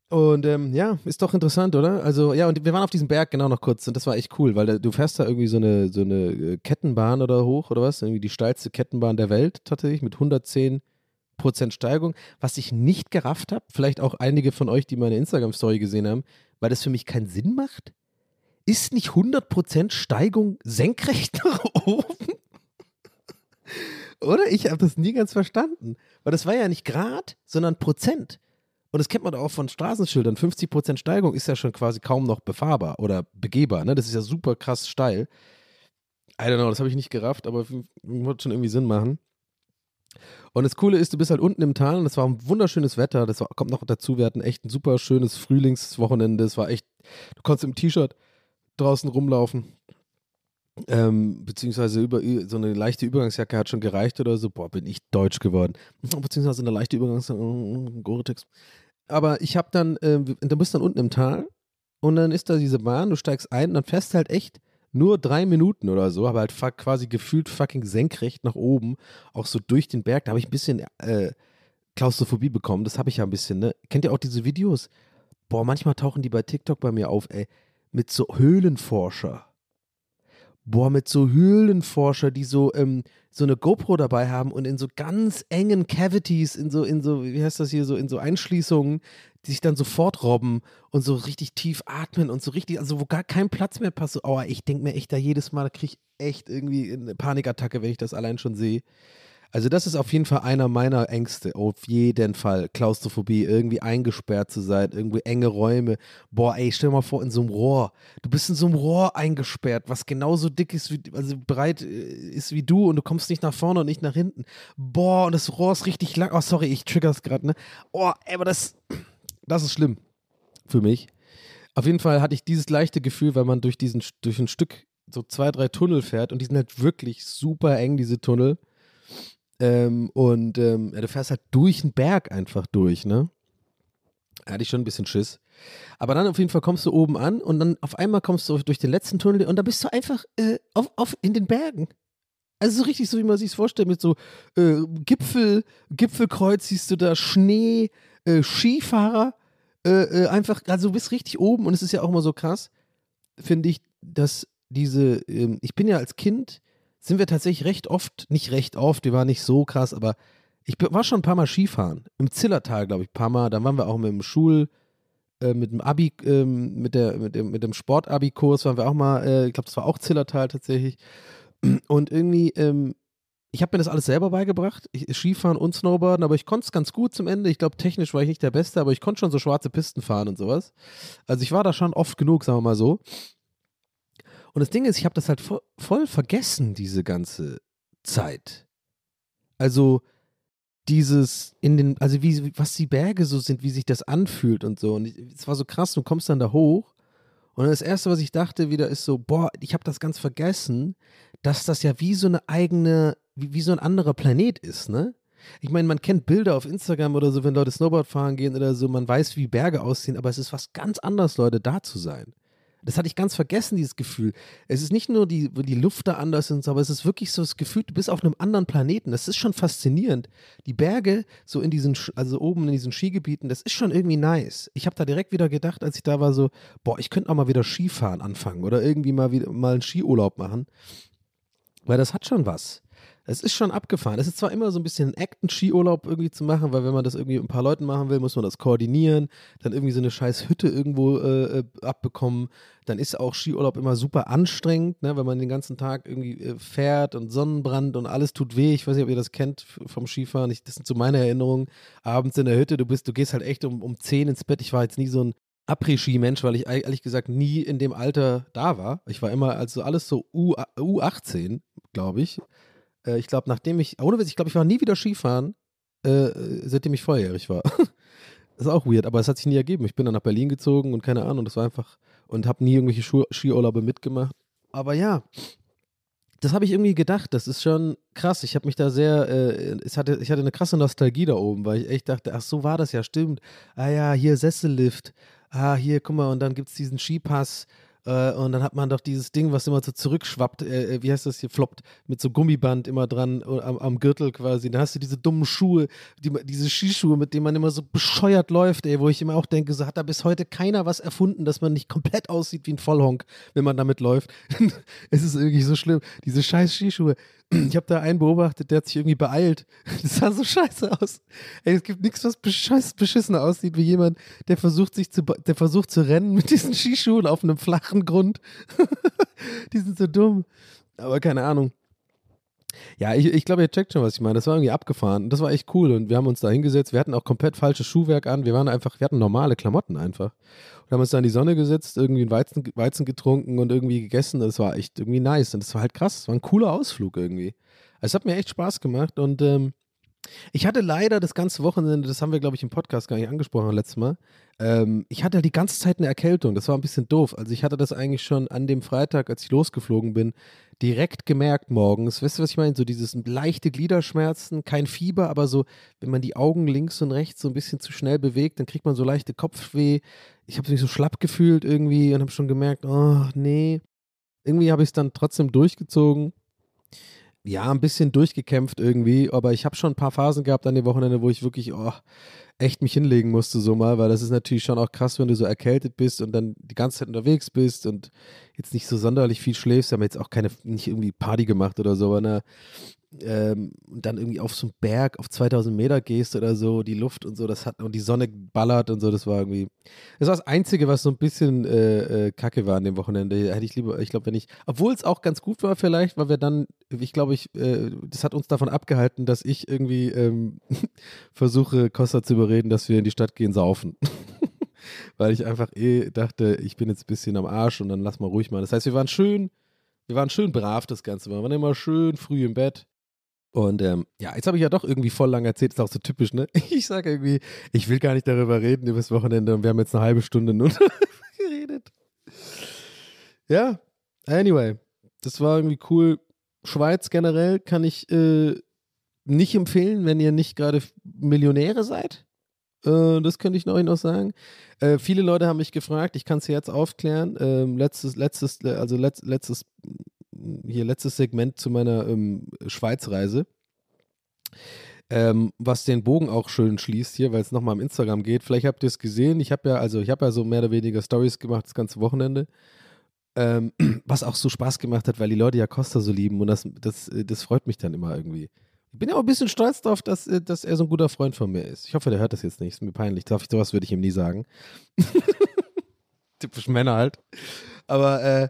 Und ähm, ja, ist doch interessant, oder? Also, ja, und wir waren auf diesem Berg genau noch kurz und das war echt cool, weil da, du fährst da irgendwie so eine, so eine äh, Kettenbahn oder hoch oder was? Irgendwie die steilste Kettenbahn der Welt tatsächlich mit 110 Prozent Steigung, was ich nicht gerafft habe. Vielleicht auch einige von euch, die meine Instagram-Story gesehen haben, weil das für mich keinen Sinn macht ist nicht 100% Steigung senkrecht nach oben? Oder? Ich habe das nie ganz verstanden. Weil das war ja nicht Grad, sondern Prozent. Und das kennt man auch von Straßenschildern. 50% Steigung ist ja schon quasi kaum noch befahrbar oder begehbar. Ne? Das ist ja super krass steil. I don't know, das habe ich nicht gerafft, aber wird schon irgendwie Sinn machen. Und das Coole ist, du bist halt unten im Tal und es war ein wunderschönes Wetter. Das war, kommt noch dazu, wir hatten echt ein super schönes Frühlingswochenende. Es war echt, du konntest im T-Shirt draußen rumlaufen. Ähm, beziehungsweise über, so eine leichte Übergangsjacke hat schon gereicht oder so. Boah, bin ich deutsch geworden. Beziehungsweise eine leichte Übergangsjacke, äh, Gore-Tex. Aber ich habe dann, äh, da bist dann unten im Tal und dann ist da diese Bahn, du steigst ein und dann fährst halt echt nur drei Minuten oder so, aber halt quasi gefühlt fucking senkrecht nach oben, auch so durch den Berg. Da habe ich ein bisschen äh, Klaustrophobie bekommen. Das habe ich ja ein bisschen, ne? Kennt ihr auch diese Videos? Boah, manchmal tauchen die bei TikTok bei mir auf, ey. Mit so Höhlenforscher. Boah, mit so Höhlenforscher, die so, ähm, so eine GoPro dabei haben und in so ganz engen Cavities, in so, in so, wie heißt das hier, so in so Einschließungen, die sich dann sofort robben und so richtig tief atmen und so richtig, also wo gar kein Platz mehr passt. Oh, ich denke mir echt da jedes Mal, kriege ich echt irgendwie eine Panikattacke, wenn ich das allein schon sehe. Also das ist auf jeden Fall einer meiner Ängste. Auf jeden Fall. Klaustrophobie, irgendwie eingesperrt zu sein, irgendwie enge Räume. Boah, ey, stell dir mal vor, in so einem Rohr. Du bist in so einem Rohr eingesperrt, was genauso dick ist, wie, also breit äh, ist wie du und du kommst nicht nach vorne und nicht nach hinten. Boah, und das Rohr ist richtig lang. Oh, sorry, ich trigger's gerade, ne? Oh, ey, aber das, das ist schlimm für mich. Auf jeden Fall hatte ich dieses leichte Gefühl, weil man durch diesen, durch ein Stück so zwei, drei Tunnel fährt und die sind halt wirklich super eng, diese Tunnel. Ähm, und ähm, ja, du fährst halt durch den Berg einfach durch, ne? Da hatte ich schon ein bisschen Schiss. Aber dann auf jeden Fall kommst du oben an und dann auf einmal kommst du durch den letzten Tunnel und da bist du einfach äh, auf, auf, in den Bergen. Also so richtig so, wie man sich vorstellt, mit so äh, Gipfel, Gipfelkreuz siehst du da, Schnee, äh, Skifahrer, äh, äh, einfach, also du bist richtig oben und es ist ja auch immer so krass, finde ich, dass diese, ähm, ich bin ja als Kind sind wir tatsächlich recht oft, nicht recht oft, wir waren nicht so krass, aber ich war schon ein paar Mal Skifahren. Im Zillertal, glaube ich, ein paar Mal. Dann waren wir auch mit dem Schul, äh, mit dem Abi, ähm, mit, der, mit dem, mit dem Sport-Abi-Kurs waren wir auch mal, äh, ich glaube, das war auch Zillertal tatsächlich. Und irgendwie, ähm, ich habe mir das alles selber beigebracht, ich, Skifahren und Snowboarden, aber ich konnte es ganz gut zum Ende. Ich glaube, technisch war ich nicht der Beste, aber ich konnte schon so schwarze Pisten fahren und sowas. Also ich war da schon oft genug, sagen wir mal so. Und das Ding ist, ich habe das halt voll, voll vergessen, diese ganze Zeit. Also dieses in den, also wie, was die Berge so sind, wie sich das anfühlt und so. Und es war so krass, du kommst dann da hoch und das Erste, was ich dachte wieder, ist so, boah, ich habe das ganz vergessen, dass das ja wie so eine eigene, wie, wie so ein anderer Planet ist, ne? Ich meine, man kennt Bilder auf Instagram oder so, wenn Leute Snowboard fahren gehen oder so, man weiß, wie Berge aussehen, aber es ist was ganz anderes, Leute, da zu sein. Das hatte ich ganz vergessen, dieses Gefühl. Es ist nicht nur die, die Luft da anders so, aber es ist wirklich so das Gefühl, du bist auf einem anderen Planeten. Das ist schon faszinierend. Die Berge, so in diesen, also oben in diesen Skigebieten, das ist schon irgendwie nice. Ich habe da direkt wieder gedacht, als ich da war, so, boah, ich könnte auch mal wieder Skifahren anfangen oder irgendwie mal wieder mal einen Skiurlaub machen. Weil das hat schon was. Es ist schon abgefahren. Es ist zwar immer so ein bisschen ein Act-Skiurlaub irgendwie zu machen, weil wenn man das irgendwie mit ein paar Leuten machen will, muss man das koordinieren, dann irgendwie so eine scheiß Hütte irgendwo äh, äh, abbekommen. Dann ist auch Skiurlaub immer super anstrengend, ne, wenn man den ganzen Tag irgendwie äh, fährt und Sonnenbrand und alles tut weh. Ich weiß nicht, ob ihr das kennt vom Skifahren. Ich, das sind so meine Erinnerungen. Abends in der Hütte, du bist, du gehst halt echt um, um 10 ins Bett. Ich war jetzt nie so ein Après-Ski-Mensch, weil ich ehrlich gesagt nie in dem Alter da war. Ich war immer also alles so U, U18, glaube ich. Äh, ich glaube, nachdem ich, ohne Witz, ich glaube, ich war nie wieder Skifahren, äh, seitdem ich volljährig war. ist auch weird, aber es hat sich nie ergeben. Ich bin dann nach Berlin gezogen und keine Ahnung, das war einfach, und habe nie irgendwelche Schu Skiurlaube mitgemacht. Aber ja, das habe ich irgendwie gedacht. Das ist schon krass. Ich habe mich da sehr, äh, es hatte, ich hatte eine krasse Nostalgie da oben, weil ich echt dachte, ach so war das ja, stimmt. Ah ja, hier Sessellift. Ah, hier, guck mal, und dann gibt es diesen Skipass äh, und dann hat man doch dieses Ding, was immer so zurückschwappt, äh, äh wie heißt das hier, floppt, mit so Gummiband immer dran äh, am, am, Gürtel quasi. Dann hast du diese dummen Schuhe, die, diese Skischuhe, mit denen man immer so bescheuert läuft, ey, wo ich immer auch denke, so hat da bis heute keiner was erfunden, dass man nicht komplett aussieht wie ein Vollhonk, wenn man damit läuft. es ist irgendwie so schlimm. Diese scheiß Skischuhe. Ich habe da einen beobachtet, der hat sich irgendwie beeilt. Das sah so scheiße aus. Ey, es gibt nichts, was beschiss, beschissener aussieht, wie jemand, der versucht, sich zu, der versucht zu rennen mit diesen Skischuhen auf einem flachen Grund. Die sind so dumm. Aber keine Ahnung. Ja, ich, ich glaube, ihr checkt schon, was ich meine. Das war irgendwie abgefahren. Das war echt cool. Und wir haben uns da hingesetzt. Wir hatten auch komplett falsches Schuhwerk an. Wir waren einfach, wir hatten normale Klamotten einfach. Und haben uns da in die Sonne gesetzt, irgendwie einen Weizen, Weizen getrunken und irgendwie gegessen. Das war echt irgendwie nice. Und das war halt krass. Das war ein cooler Ausflug irgendwie. Es hat mir echt Spaß gemacht. Und ähm, ich hatte leider das ganze Wochenende, das haben wir, glaube ich, im Podcast gar nicht angesprochen letztes Mal. Ähm, ich hatte die ganze Zeit eine Erkältung. Das war ein bisschen doof. Also ich hatte das eigentlich schon an dem Freitag, als ich losgeflogen bin, direkt gemerkt morgens. Weißt du, was ich meine? So dieses leichte Gliederschmerzen, kein Fieber, aber so, wenn man die Augen links und rechts so ein bisschen zu schnell bewegt, dann kriegt man so leichte Kopfweh. Ich habe mich so schlapp gefühlt irgendwie und habe schon gemerkt, oh nee. Irgendwie habe ich es dann trotzdem durchgezogen ja, ein bisschen durchgekämpft irgendwie, aber ich habe schon ein paar Phasen gehabt an dem Wochenende, wo ich wirklich oh, echt mich hinlegen musste so mal, weil das ist natürlich schon auch krass, wenn du so erkältet bist und dann die ganze Zeit unterwegs bist und jetzt nicht so sonderlich viel schläfst. Wir haben jetzt auch keine, nicht irgendwie Party gemacht oder so, aber ne, ähm, und dann irgendwie auf so einen Berg auf 2000 Meter gehst oder so, die Luft und so, das hat, und die Sonne ballert und so, das war irgendwie, das war das Einzige, was so ein bisschen äh, äh, kacke war an dem Wochenende. Hätte ich lieber, ich glaube, wenn ich, obwohl es auch ganz gut war vielleicht, weil wir dann, ich glaube, ich, äh, das hat uns davon abgehalten, dass ich irgendwie ähm, versuche, Costa zu überreden, dass wir in die Stadt gehen, saufen. weil ich einfach eh dachte, ich bin jetzt ein bisschen am Arsch und dann lass mal ruhig mal. Das heißt, wir waren schön, wir waren schön brav das Ganze. Wir waren immer schön früh im Bett und ähm, ja, jetzt habe ich ja doch irgendwie voll lang erzählt, ist auch so typisch, ne? Ich sage irgendwie, ich will gar nicht darüber reden über das Wochenende und wir haben jetzt eine halbe Stunde nur geredet. Ja, anyway, das war irgendwie cool. Schweiz generell kann ich äh, nicht empfehlen, wenn ihr nicht gerade Millionäre seid. Äh, das könnte ich euch noch sagen. Äh, viele Leute haben mich gefragt, ich kann es jetzt aufklären. Ähm, letztes, letztes, also letzt, letztes hier letztes Segment zu meiner ähm, Schweizreise. Ähm, was den Bogen auch schön schließt hier, weil es nochmal am Instagram geht. Vielleicht habt ihr es gesehen. Ich habe ja, also ich habe ja so mehr oder weniger Stories gemacht das ganze Wochenende. Ähm, was auch so Spaß gemacht hat, weil die Leute ja Costa so lieben und das, das, das freut mich dann immer irgendwie. Ich bin auch ein bisschen stolz darauf, dass, äh, dass er so ein guter Freund von mir ist. Ich hoffe, der hört das jetzt nicht. Ist mir peinlich. Sowas würde ich ihm nie sagen. Typisch Männer halt. Aber äh,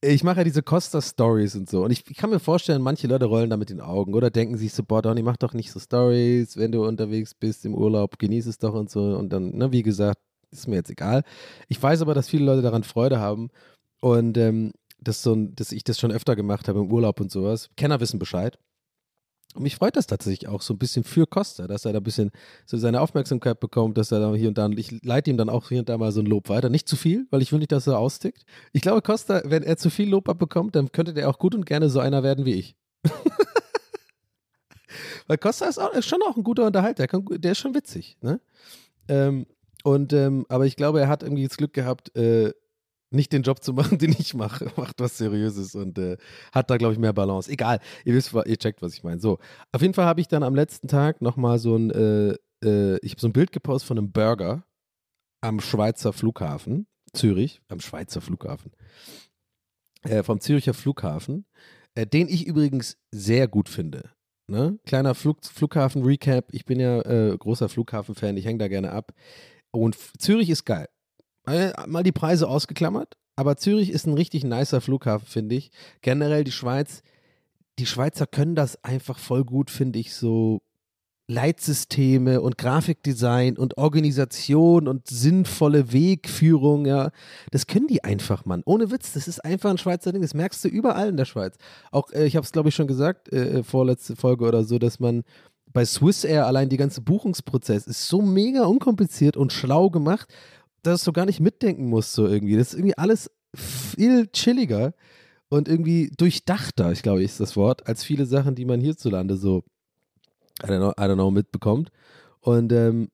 ich mache ja diese Costa-Stories und so. Und ich, ich, kann mir vorstellen, manche Leute rollen da mit den Augen oder denken sich so, boah, Donny, mach doch nicht so Stories, wenn du unterwegs bist im Urlaub, genieß es doch und so. Und dann, ne, wie gesagt, ist mir jetzt egal. Ich weiß aber, dass viele Leute daran Freude haben und ähm, dass, so, dass ich das schon öfter gemacht habe im Urlaub und sowas. Kenner wissen Bescheid. Und mich freut das tatsächlich auch so ein bisschen für Costa, dass er da ein bisschen so seine Aufmerksamkeit bekommt, dass er da hier und da, ich leite ihm dann auch hier und da mal so ein Lob weiter. Nicht zu viel, weil ich will nicht, dass er austickt. Ich glaube, Costa, wenn er zu viel Lob abbekommt, dann könnte der auch gut und gerne so einer werden wie ich. weil Costa ist, auch, ist, schon auch ein guter Unterhalter, der, kann, der ist schon witzig. Ne? Ähm, und, ähm, aber ich glaube, er hat irgendwie das Glück gehabt, äh, nicht den Job zu machen, den ich mache, macht was Seriöses und äh, hat da, glaube ich, mehr Balance. Egal, ihr wisst, ihr checkt, was ich meine. So, auf jeden Fall habe ich dann am letzten Tag nochmal so ein, äh, äh, ich habe so ein Bild gepostet von einem Burger am Schweizer Flughafen, Zürich, am Schweizer Flughafen, äh, vom Züricher Flughafen, äh, den ich übrigens sehr gut finde. Ne? Kleiner Flug, Flughafen-Recap, ich bin ja äh, großer Flughafen-Fan, ich hänge da gerne ab. Und Zürich ist geil mal die Preise ausgeklammert, aber Zürich ist ein richtig nicer Flughafen, finde ich. Generell die Schweiz, die Schweizer können das einfach voll gut, finde ich, so Leitsysteme und Grafikdesign und Organisation und sinnvolle Wegführung, ja, das können die einfach, Mann. Ohne Witz, das ist einfach ein Schweizer Ding. Das merkst du überall in der Schweiz. Auch, äh, ich habe es, glaube ich, schon gesagt, äh, äh, vorletzte Folge oder so, dass man bei Swiss Air allein die ganze Buchungsprozess ist so mega unkompliziert und schlau gemacht dass du gar nicht mitdenken musst, so irgendwie. Das ist irgendwie alles viel chilliger und irgendwie durchdachter, ich glaube, ist das Wort, als viele Sachen, die man hierzulande so, I don't know, I don't know mitbekommt. Und ähm,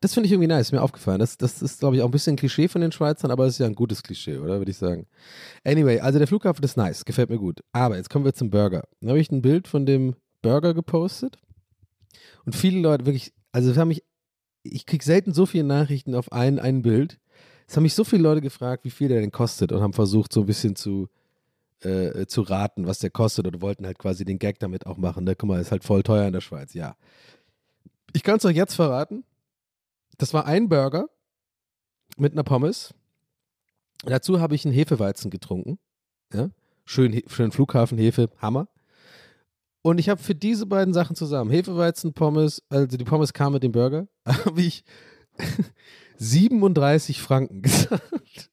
das finde ich irgendwie nice, ist mir aufgefallen. Das, das ist, glaube ich, auch ein bisschen ein Klischee von den Schweizern, aber es ist ja ein gutes Klischee, oder? Würde ich sagen. Anyway, also der Flughafen ist nice, gefällt mir gut. Aber jetzt kommen wir zum Burger. Dann habe ich ein Bild von dem Burger gepostet. Und viele Leute wirklich, also haben mich ich kriege selten so viele Nachrichten auf ein, ein Bild. Es haben mich so viele Leute gefragt, wie viel der denn kostet und haben versucht, so ein bisschen zu, äh, zu raten, was der kostet und wollten halt quasi den Gag damit auch machen. Ne? Guck mal, ist halt voll teuer in der Schweiz, ja. Ich kann es euch jetzt verraten. Das war ein Burger mit einer Pommes. Dazu habe ich einen Hefeweizen getrunken. Ja? Schön, schön Flughafenhefe, Hammer. Und ich habe für diese beiden Sachen zusammen, Hefeweizen, Pommes, also die Pommes kam mit dem Burger, habe ich 37 Franken gezahlt.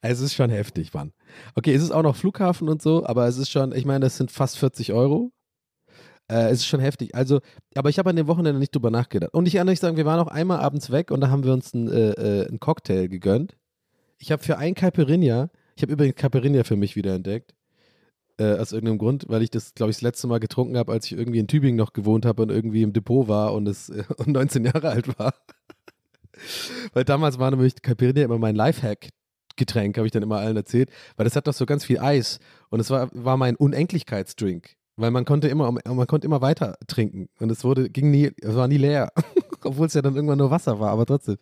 Also es ist schon heftig, Mann. Okay, es ist auch noch Flughafen und so, aber es ist schon, ich meine, das sind fast 40 Euro. Äh, es ist schon heftig. Also, aber ich habe an dem Wochenende nicht drüber nachgedacht. Und ich kann euch sagen, wir waren auch einmal abends weg und da haben wir uns einen, äh, äh einen Cocktail gegönnt. Ich habe für ein Caipirinha, ich habe übrigens Caipirinha für mich wieder entdeckt, äh, aus irgendeinem Grund, weil ich das, glaube ich, das letzte Mal getrunken habe, als ich irgendwie in Tübingen noch gewohnt habe und irgendwie im Depot war und, es, äh, und 19 Jahre alt war. weil damals war nämlich Caipirinha immer mein Lifehack Getränk, habe ich dann immer allen erzählt, weil das hat doch so ganz viel Eis und es war, war mein Unendlichkeitsdrink, weil man konnte immer, man konnte immer weiter trinken und es wurde, ging nie, es war nie leer, obwohl es ja dann irgendwann nur Wasser war, aber trotzdem.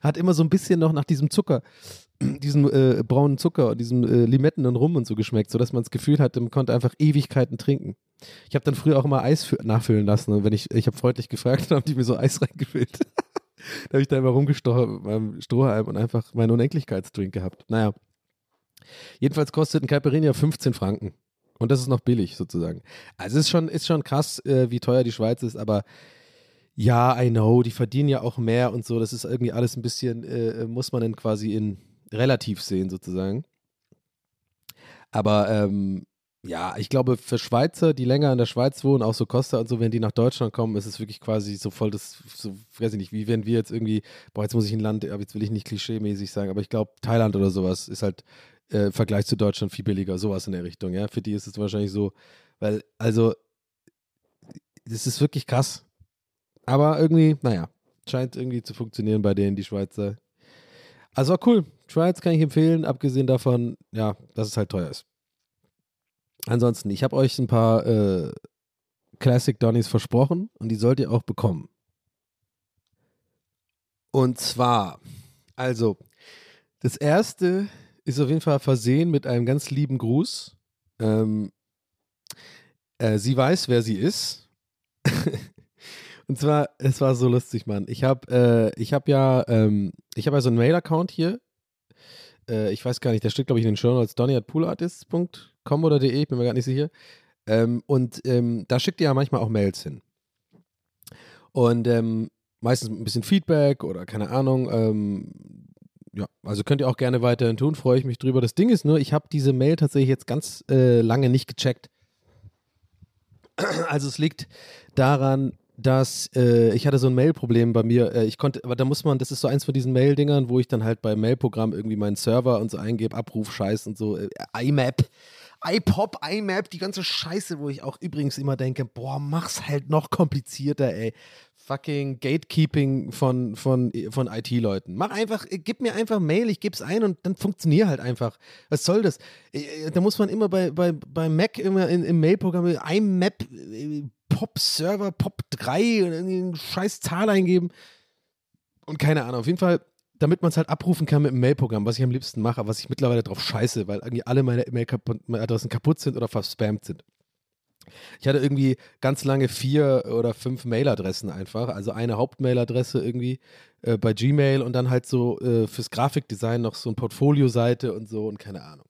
Hat immer so ein bisschen noch nach diesem Zucker, diesem äh, braunen Zucker und diesem äh, Limetten und Rum und so geschmeckt, sodass man das Gefühl hatte, man konnte einfach Ewigkeiten trinken. Ich habe dann früher auch immer Eis nachfüllen lassen und wenn ich, ich habe freundlich gefragt, dann haben die mir so Eis reingefüllt. da habe ich da immer rumgestochen mit meinem Strohhalm und einfach meinen Unendlichkeitsdrink gehabt. Naja. Jedenfalls kostet ein Caipirinha 15 Franken. Und das ist noch billig sozusagen. Also es ist schon, ist schon krass, äh, wie teuer die Schweiz ist, aber ja, I know, die verdienen ja auch mehr und so. Das ist irgendwie alles ein bisschen, äh, muss man dann quasi in relativ sehen sozusagen. Aber ähm, ja, ich glaube, für Schweizer, die länger in der Schweiz wohnen, auch so Costa und so, wenn die nach Deutschland kommen, ist es wirklich quasi so voll das, so, weiß ich nicht, wie wenn wir jetzt irgendwie, boah, jetzt muss ich ein Land, aber jetzt will ich nicht klischeemäßig sagen, aber ich glaube, Thailand oder sowas ist halt äh, im Vergleich zu Deutschland viel billiger, sowas in der Richtung, ja. Für die ist es wahrscheinlich so, weil, also, das ist wirklich krass. Aber irgendwie, naja, scheint irgendwie zu funktionieren bei denen, die Schweizer. Also cool. Schweiz kann ich empfehlen, abgesehen davon, ja, dass es halt teuer ist. Ansonsten, ich habe euch ein paar äh, Classic Donnies versprochen und die sollt ihr auch bekommen. Und zwar, also, das erste ist auf jeden Fall versehen mit einem ganz lieben Gruß. Ähm, äh, sie weiß, wer sie ist. und zwar, es war so lustig, Mann. Ich habe äh, ich hab ja, ähm, ich habe ja so einen Mail-Account hier. Äh, ich weiß gar nicht, der steht, glaube ich, in den Show Notes, donny.poolartist.com oder de, ich bin mir gar nicht sicher. Ähm, und ähm, da schickt ihr ja manchmal auch Mails hin. Und ähm, meistens ein bisschen Feedback oder keine Ahnung. Ähm, ja, also könnt ihr auch gerne weiterhin tun, freue ich mich drüber. Das Ding ist nur, ich habe diese Mail tatsächlich jetzt ganz äh, lange nicht gecheckt. Also es liegt daran, dass äh, ich hatte so ein Mail-Problem bei mir. Äh, ich konnte, aber da muss man, das ist so eins von diesen Mail-Dingern, wo ich dann halt beim Mail-Programm irgendwie meinen Server und so eingebe, Abruf, Scheiß und so, äh, IMAP, iPop, IMAP, die ganze Scheiße, wo ich auch übrigens immer denke, boah, mach's halt noch komplizierter, ey. Fucking Gatekeeping von, von, von IT-Leuten. Mach einfach, äh, gib mir einfach Mail, ich geb's ein und dann funktioniert halt einfach. Was soll das? Äh, da muss man immer bei, bei, bei Mac immer im Mail-Programm IMAP Pop-Server, Pop 3 und irgendwie eine scheiß Zahl eingeben. Und keine Ahnung, auf jeden Fall, damit man es halt abrufen kann mit dem Mail-Programm, was ich am liebsten mache, was ich mittlerweile drauf scheiße, weil irgendwie alle meine E-Mail-Adressen kaputt sind oder verspammt sind. Ich hatte irgendwie ganz lange vier oder fünf Mailadressen einfach. Also eine Hauptmailadresse irgendwie äh, bei Gmail und dann halt so äh, fürs Grafikdesign noch so eine Portfolio-Seite und so und keine Ahnung.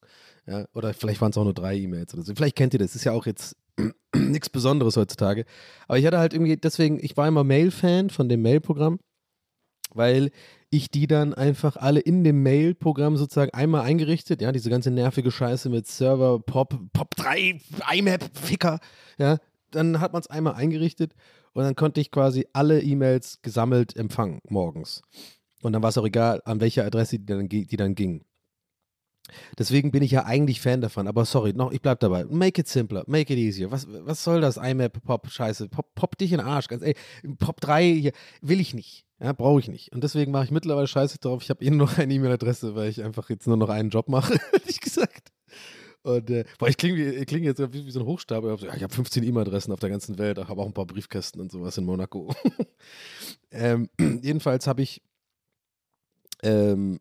Ja, oder vielleicht waren es auch nur drei E-Mails oder so. Vielleicht kennt ihr das. Ist ja auch jetzt nichts Besonderes heutzutage. Aber ich hatte halt irgendwie, deswegen, ich war immer Mail-Fan von dem Mail-Programm, weil ich die dann einfach alle in dem Mail-Programm sozusagen einmal eingerichtet, ja, diese ganze nervige Scheiße mit Server, Pop, Pop 3, IMAP, Ficker, ja, dann hat man es einmal eingerichtet und dann konnte ich quasi alle E-Mails gesammelt empfangen morgens. Und dann war es auch egal, an welcher Adresse die dann, die dann ging. Deswegen bin ich ja eigentlich Fan davon, aber sorry, noch, ich bleib dabei. Make it simpler, make it easier. Was, was soll das IMAP Pop Scheiße? Pop, dich in den Arsch, ganz ey, Pop 3 hier will ich nicht. Ja, brauche ich nicht. Und deswegen mache ich mittlerweile Scheiße drauf. Ich habe eh nur noch eine E-Mail-Adresse, weil ich einfach jetzt nur noch einen Job mache, hätte ich gesagt. Und äh, boah, ich klinge kling jetzt wie, wie, so ein Hochstapel. Ich habe 15 E-Mail-Adressen auf der ganzen Welt, habe auch ein paar Briefkästen und sowas in Monaco. ähm, jedenfalls habe ich ähm,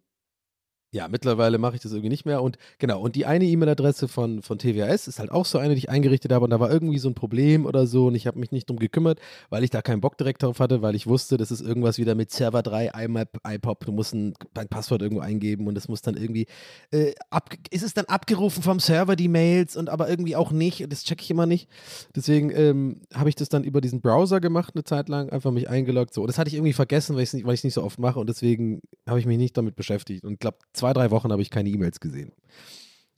ja, mittlerweile mache ich das irgendwie nicht mehr. Und genau, und die eine E-Mail-Adresse von, von TWS ist halt auch so eine, die ich eingerichtet habe. Und da war irgendwie so ein Problem oder so. Und ich habe mich nicht drum gekümmert, weil ich da keinen Bock direkt drauf hatte, weil ich wusste, das ist irgendwas wieder mit Server 3, IMAP, iPop. Du musst ein, ein Passwort irgendwo eingeben und das muss dann irgendwie. Äh, ab, ist es dann abgerufen vom Server, die Mails, und aber irgendwie auch nicht. Das checke ich immer nicht. Deswegen ähm, habe ich das dann über diesen Browser gemacht, eine Zeit lang, einfach mich eingeloggt. So. Und das hatte ich irgendwie vergessen, weil ich es nicht, nicht so oft mache. Und deswegen habe ich mich nicht damit beschäftigt. Und glaube, zwei, drei Wochen habe ich keine E-Mails gesehen.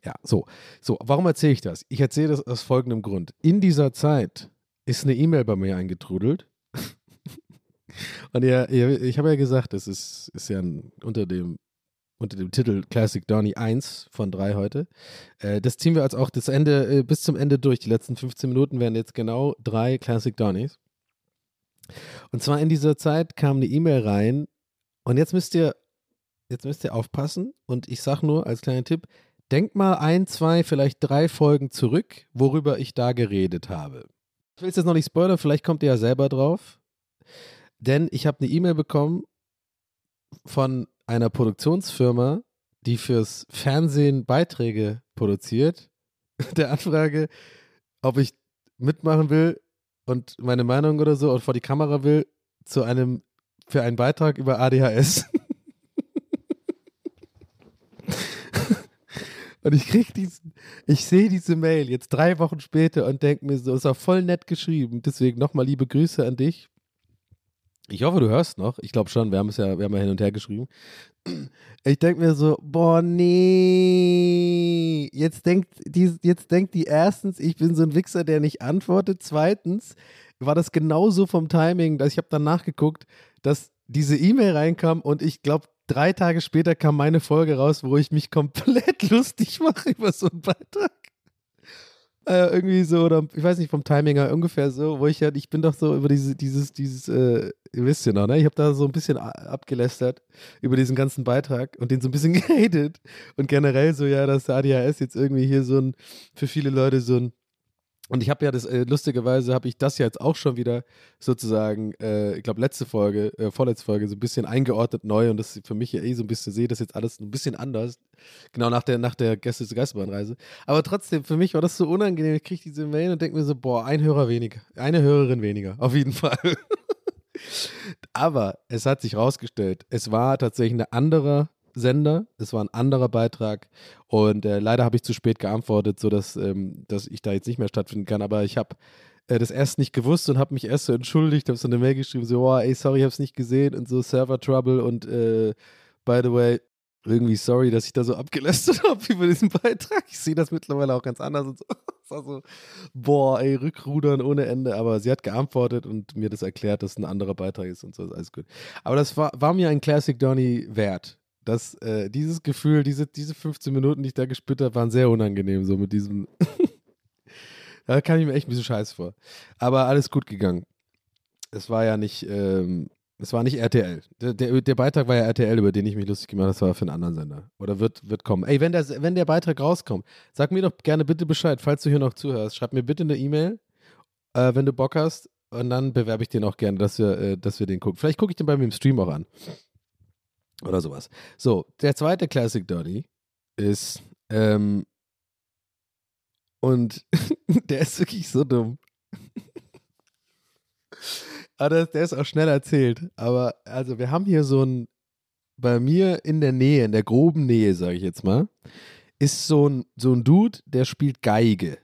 Ja, so. So, warum erzähle ich das? Ich erzähle das aus folgendem Grund. In dieser Zeit ist eine E-Mail bei mir eingetrudelt. Und ja, ich habe ja gesagt, das ist, ist ja ein, unter dem unter dem Titel Classic Donny 1 von 3 heute. Äh, das ziehen wir als auch das Ende, äh, bis zum Ende durch. Die letzten 15 Minuten werden jetzt genau drei Classic Donnies. Und zwar in dieser Zeit kam eine E-Mail rein und jetzt müsst ihr jetzt müsst ihr aufpassen und ich sag nur als kleiner Tipp, denk mal ein, zwei, vielleicht drei Folgen zurück, worüber ich da geredet habe. Ich will es jetzt noch nicht spoilern, vielleicht kommt ihr ja selber drauf. Denn ich habe eine E-Mail bekommen von einer Produktionsfirma, die fürs Fernsehen Beiträge produziert. Der Anfrage, ob ich mitmachen will und meine Meinung oder so und vor die Kamera will zu einem für einen Beitrag über ADHS. und ich krieg diesen, ich sehe diese Mail jetzt drei Wochen später und denke mir so, ist auch voll nett geschrieben. Deswegen nochmal liebe Grüße an dich. Ich hoffe, du hörst noch. Ich glaube schon, wir haben es ja, wir haben ja hin und her geschrieben. Ich denke mir so, boah, nee. Jetzt denkt, die, jetzt denkt die erstens, ich bin so ein Wichser, der nicht antwortet. Zweitens war das genauso vom Timing, dass ich habe dann nachgeguckt, dass diese E-Mail reinkam und ich glaube, drei Tage später kam meine Folge raus, wo ich mich komplett lustig mache über so einen Beitrag. Äh, irgendwie so, oder ich weiß nicht, vom Timing her ungefähr so, wo ich ja, ich bin doch so über diese, dieses, dieses, äh, ihr wisst ja noch, ne? Ich habe da so ein bisschen abgelästert über diesen ganzen Beitrag und den so ein bisschen gehatet. Und generell so, ja, dass der ADHS jetzt irgendwie hier so ein, für viele Leute so ein und ich habe ja das, äh, lustigerweise habe ich das jetzt auch schon wieder sozusagen, äh, ich glaube, letzte Folge, äh, vorletzte Folge, so ein bisschen eingeordnet neu und das für mich ja eh so ein bisschen, sehe das jetzt alles ein bisschen anders. Genau nach der, nach der Gäste zur Geisterbahnreise. Aber trotzdem, für mich war das so unangenehm. Ich kriege diese Mail und denke mir so, boah, ein Hörer weniger. Eine Hörerin weniger, auf jeden Fall. Aber es hat sich rausgestellt, es war tatsächlich eine andere Sender. Es war ein anderer Beitrag und äh, leider habe ich zu spät geantwortet, sodass ähm, dass ich da jetzt nicht mehr stattfinden kann. Aber ich habe äh, das erst nicht gewusst und habe mich erst so entschuldigt, habe so eine Mail geschrieben, so, oh, ey, sorry, ich habe es nicht gesehen und so Server Trouble und äh, by the way, irgendwie sorry, dass ich da so abgelästert habe über diesen Beitrag. Ich sehe das mittlerweile auch ganz anders und so. Es war so, boah, ey, Rückrudern ohne Ende. Aber sie hat geantwortet und mir das erklärt, dass ein anderer Beitrag ist und so, ist alles gut. Aber das war, war mir ein Classic Donny wert dass äh, dieses Gefühl, diese, diese 15 Minuten, die ich da gespürt habe, waren sehr unangenehm, so mit diesem. da kam ich mir echt ein bisschen scheiße vor. Aber alles gut gegangen. Es war ja nicht, ähm, es war nicht RTL. Der, der, der, Beitrag war ja RTL, über den ich mich lustig gemacht habe, das war für einen anderen Sender. Oder wird, wird kommen. Ey, wenn der, wenn der Beitrag rauskommt, sag mir doch gerne bitte Bescheid, falls du hier noch zuhörst. Schreib mir bitte eine E-Mail, äh, wenn du Bock hast. Und dann bewerbe ich den auch gerne, dass wir, äh, dass wir den gucken. Vielleicht gucke ich den bei mir im Stream auch an. Oder sowas. So, der zweite Classic Dirty ist, ähm, und der ist wirklich so dumm. aber der ist auch schnell erzählt. Aber also wir haben hier so ein, bei mir in der Nähe, in der groben Nähe, sage ich jetzt mal, ist so ein, so ein Dude, der spielt Geige.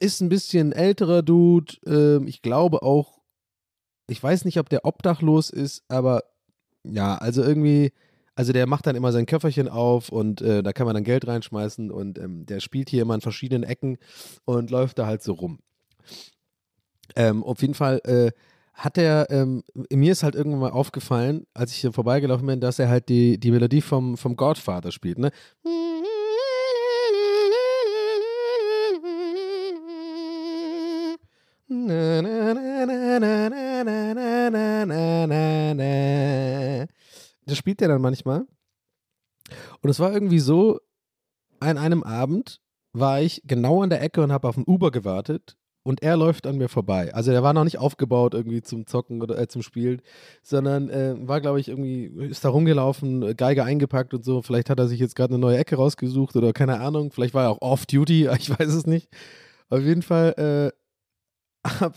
Ist ein bisschen älterer Dude. Ähm, ich glaube auch, ich weiß nicht, ob der obdachlos ist, aber ja, also irgendwie, also der macht dann immer sein Köfferchen auf und äh, da kann man dann Geld reinschmeißen und ähm, der spielt hier immer in verschiedenen Ecken und läuft da halt so rum. Ähm, auf jeden Fall äh, hat er, ähm, mir ist halt irgendwann mal aufgefallen, als ich hier vorbeigelaufen bin, dass er halt die, die Melodie vom, vom Godfather spielt, ne? Na, na, na, das spielt er dann manchmal. Und es war irgendwie so, an einem Abend war ich genau an der Ecke und habe auf ein Uber gewartet und er läuft an mir vorbei. Also der war noch nicht aufgebaut irgendwie zum Zocken oder äh, zum Spielen, sondern äh, war, glaube ich, irgendwie, ist da rumgelaufen, Geige eingepackt und so. Vielleicht hat er sich jetzt gerade eine neue Ecke rausgesucht oder keine Ahnung. Vielleicht war er auch off-duty, ich weiß es nicht. Auf jeden Fall äh, hab,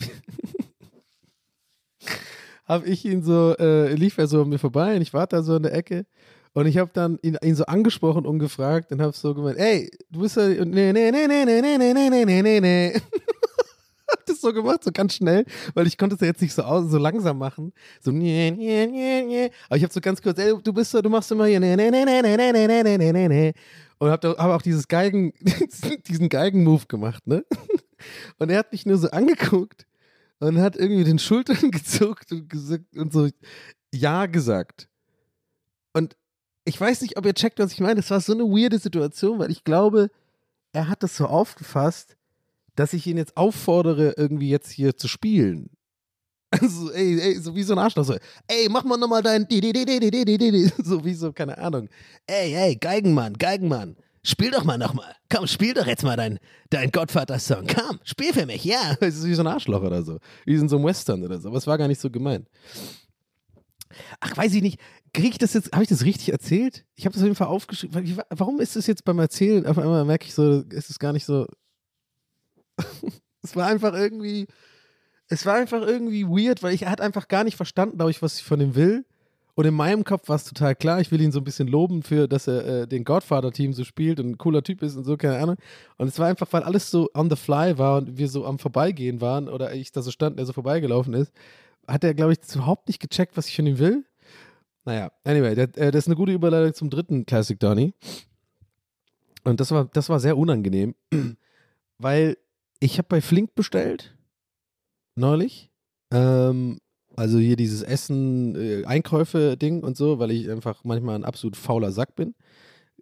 habe ich ihn so, äh, lief er so an mir vorbei und ich war da so in der Ecke und ich habe dann ihn, ihn, so angesprochen und gefragt und habe so gemeint, ey, du bist ja, nee, nee, nee, nee, nee, nee, nee, nee, nee, nee, nee. hab das so gemacht, so ganz schnell, weil ich konnte es ja jetzt nicht so, aus, so langsam machen. So, nee, nee, nee, nee. Aber ich habe so ganz kurz, ey, du bist so, du machst immer hier, nee, nee, nee, nee, nee, nee, nee, nee, nee, nee, nee. Und habe hab auch dieses Geigen, diesen Geigen-Move gemacht, ne? Und er hat mich nur so angeguckt und hat irgendwie den Schultern gezuckt und, gesagt, und so Ja gesagt. Und ich weiß nicht, ob ihr checkt, was ich meine. Das war so eine weirde Situation, weil ich glaube, er hat das so aufgefasst, dass ich ihn jetzt auffordere, irgendwie jetzt hier zu spielen. Also, ey, ey, so wie so ein Arschloch. So, ey, mach mal nochmal dein. So wie so, keine Ahnung. Ey, ey, Geigenmann, Geigenmann. Spiel doch mal nochmal. Komm, spiel doch jetzt mal dein, dein Gottvater-Song. Komm, spiel für mich, ja. Das ist wie so ein Arschloch oder so. Wie in so einem Western oder so. Aber es war gar nicht so gemeint. Ach, weiß ich nicht. Kriege ich das jetzt, habe ich das richtig erzählt? Ich habe das auf jeden Fall aufgeschrieben. Warum ist es jetzt beim Erzählen, auf einmal merke ich so, ist es gar nicht so. es war einfach irgendwie, es war einfach irgendwie weird, weil ich hat einfach gar nicht verstanden, glaube ich, was ich von ihm will. Und in meinem Kopf war es total klar, ich will ihn so ein bisschen loben für, dass er äh, den Godfather-Team so spielt und ein cooler Typ ist und so, keine Ahnung. Und es war einfach, weil alles so on the fly war und wir so am Vorbeigehen waren oder ich da so stand, der so vorbeigelaufen ist, hat er, glaube ich, überhaupt nicht gecheckt, was ich von ihm will. Naja, anyway, der, äh, das ist eine gute Überleitung zum dritten Classic Donny. Und das war, das war sehr unangenehm, weil ich habe bei Flink bestellt, neulich. Ähm, also hier dieses Essen, äh, Einkäufe-Ding und so, weil ich einfach manchmal ein absolut fauler Sack bin.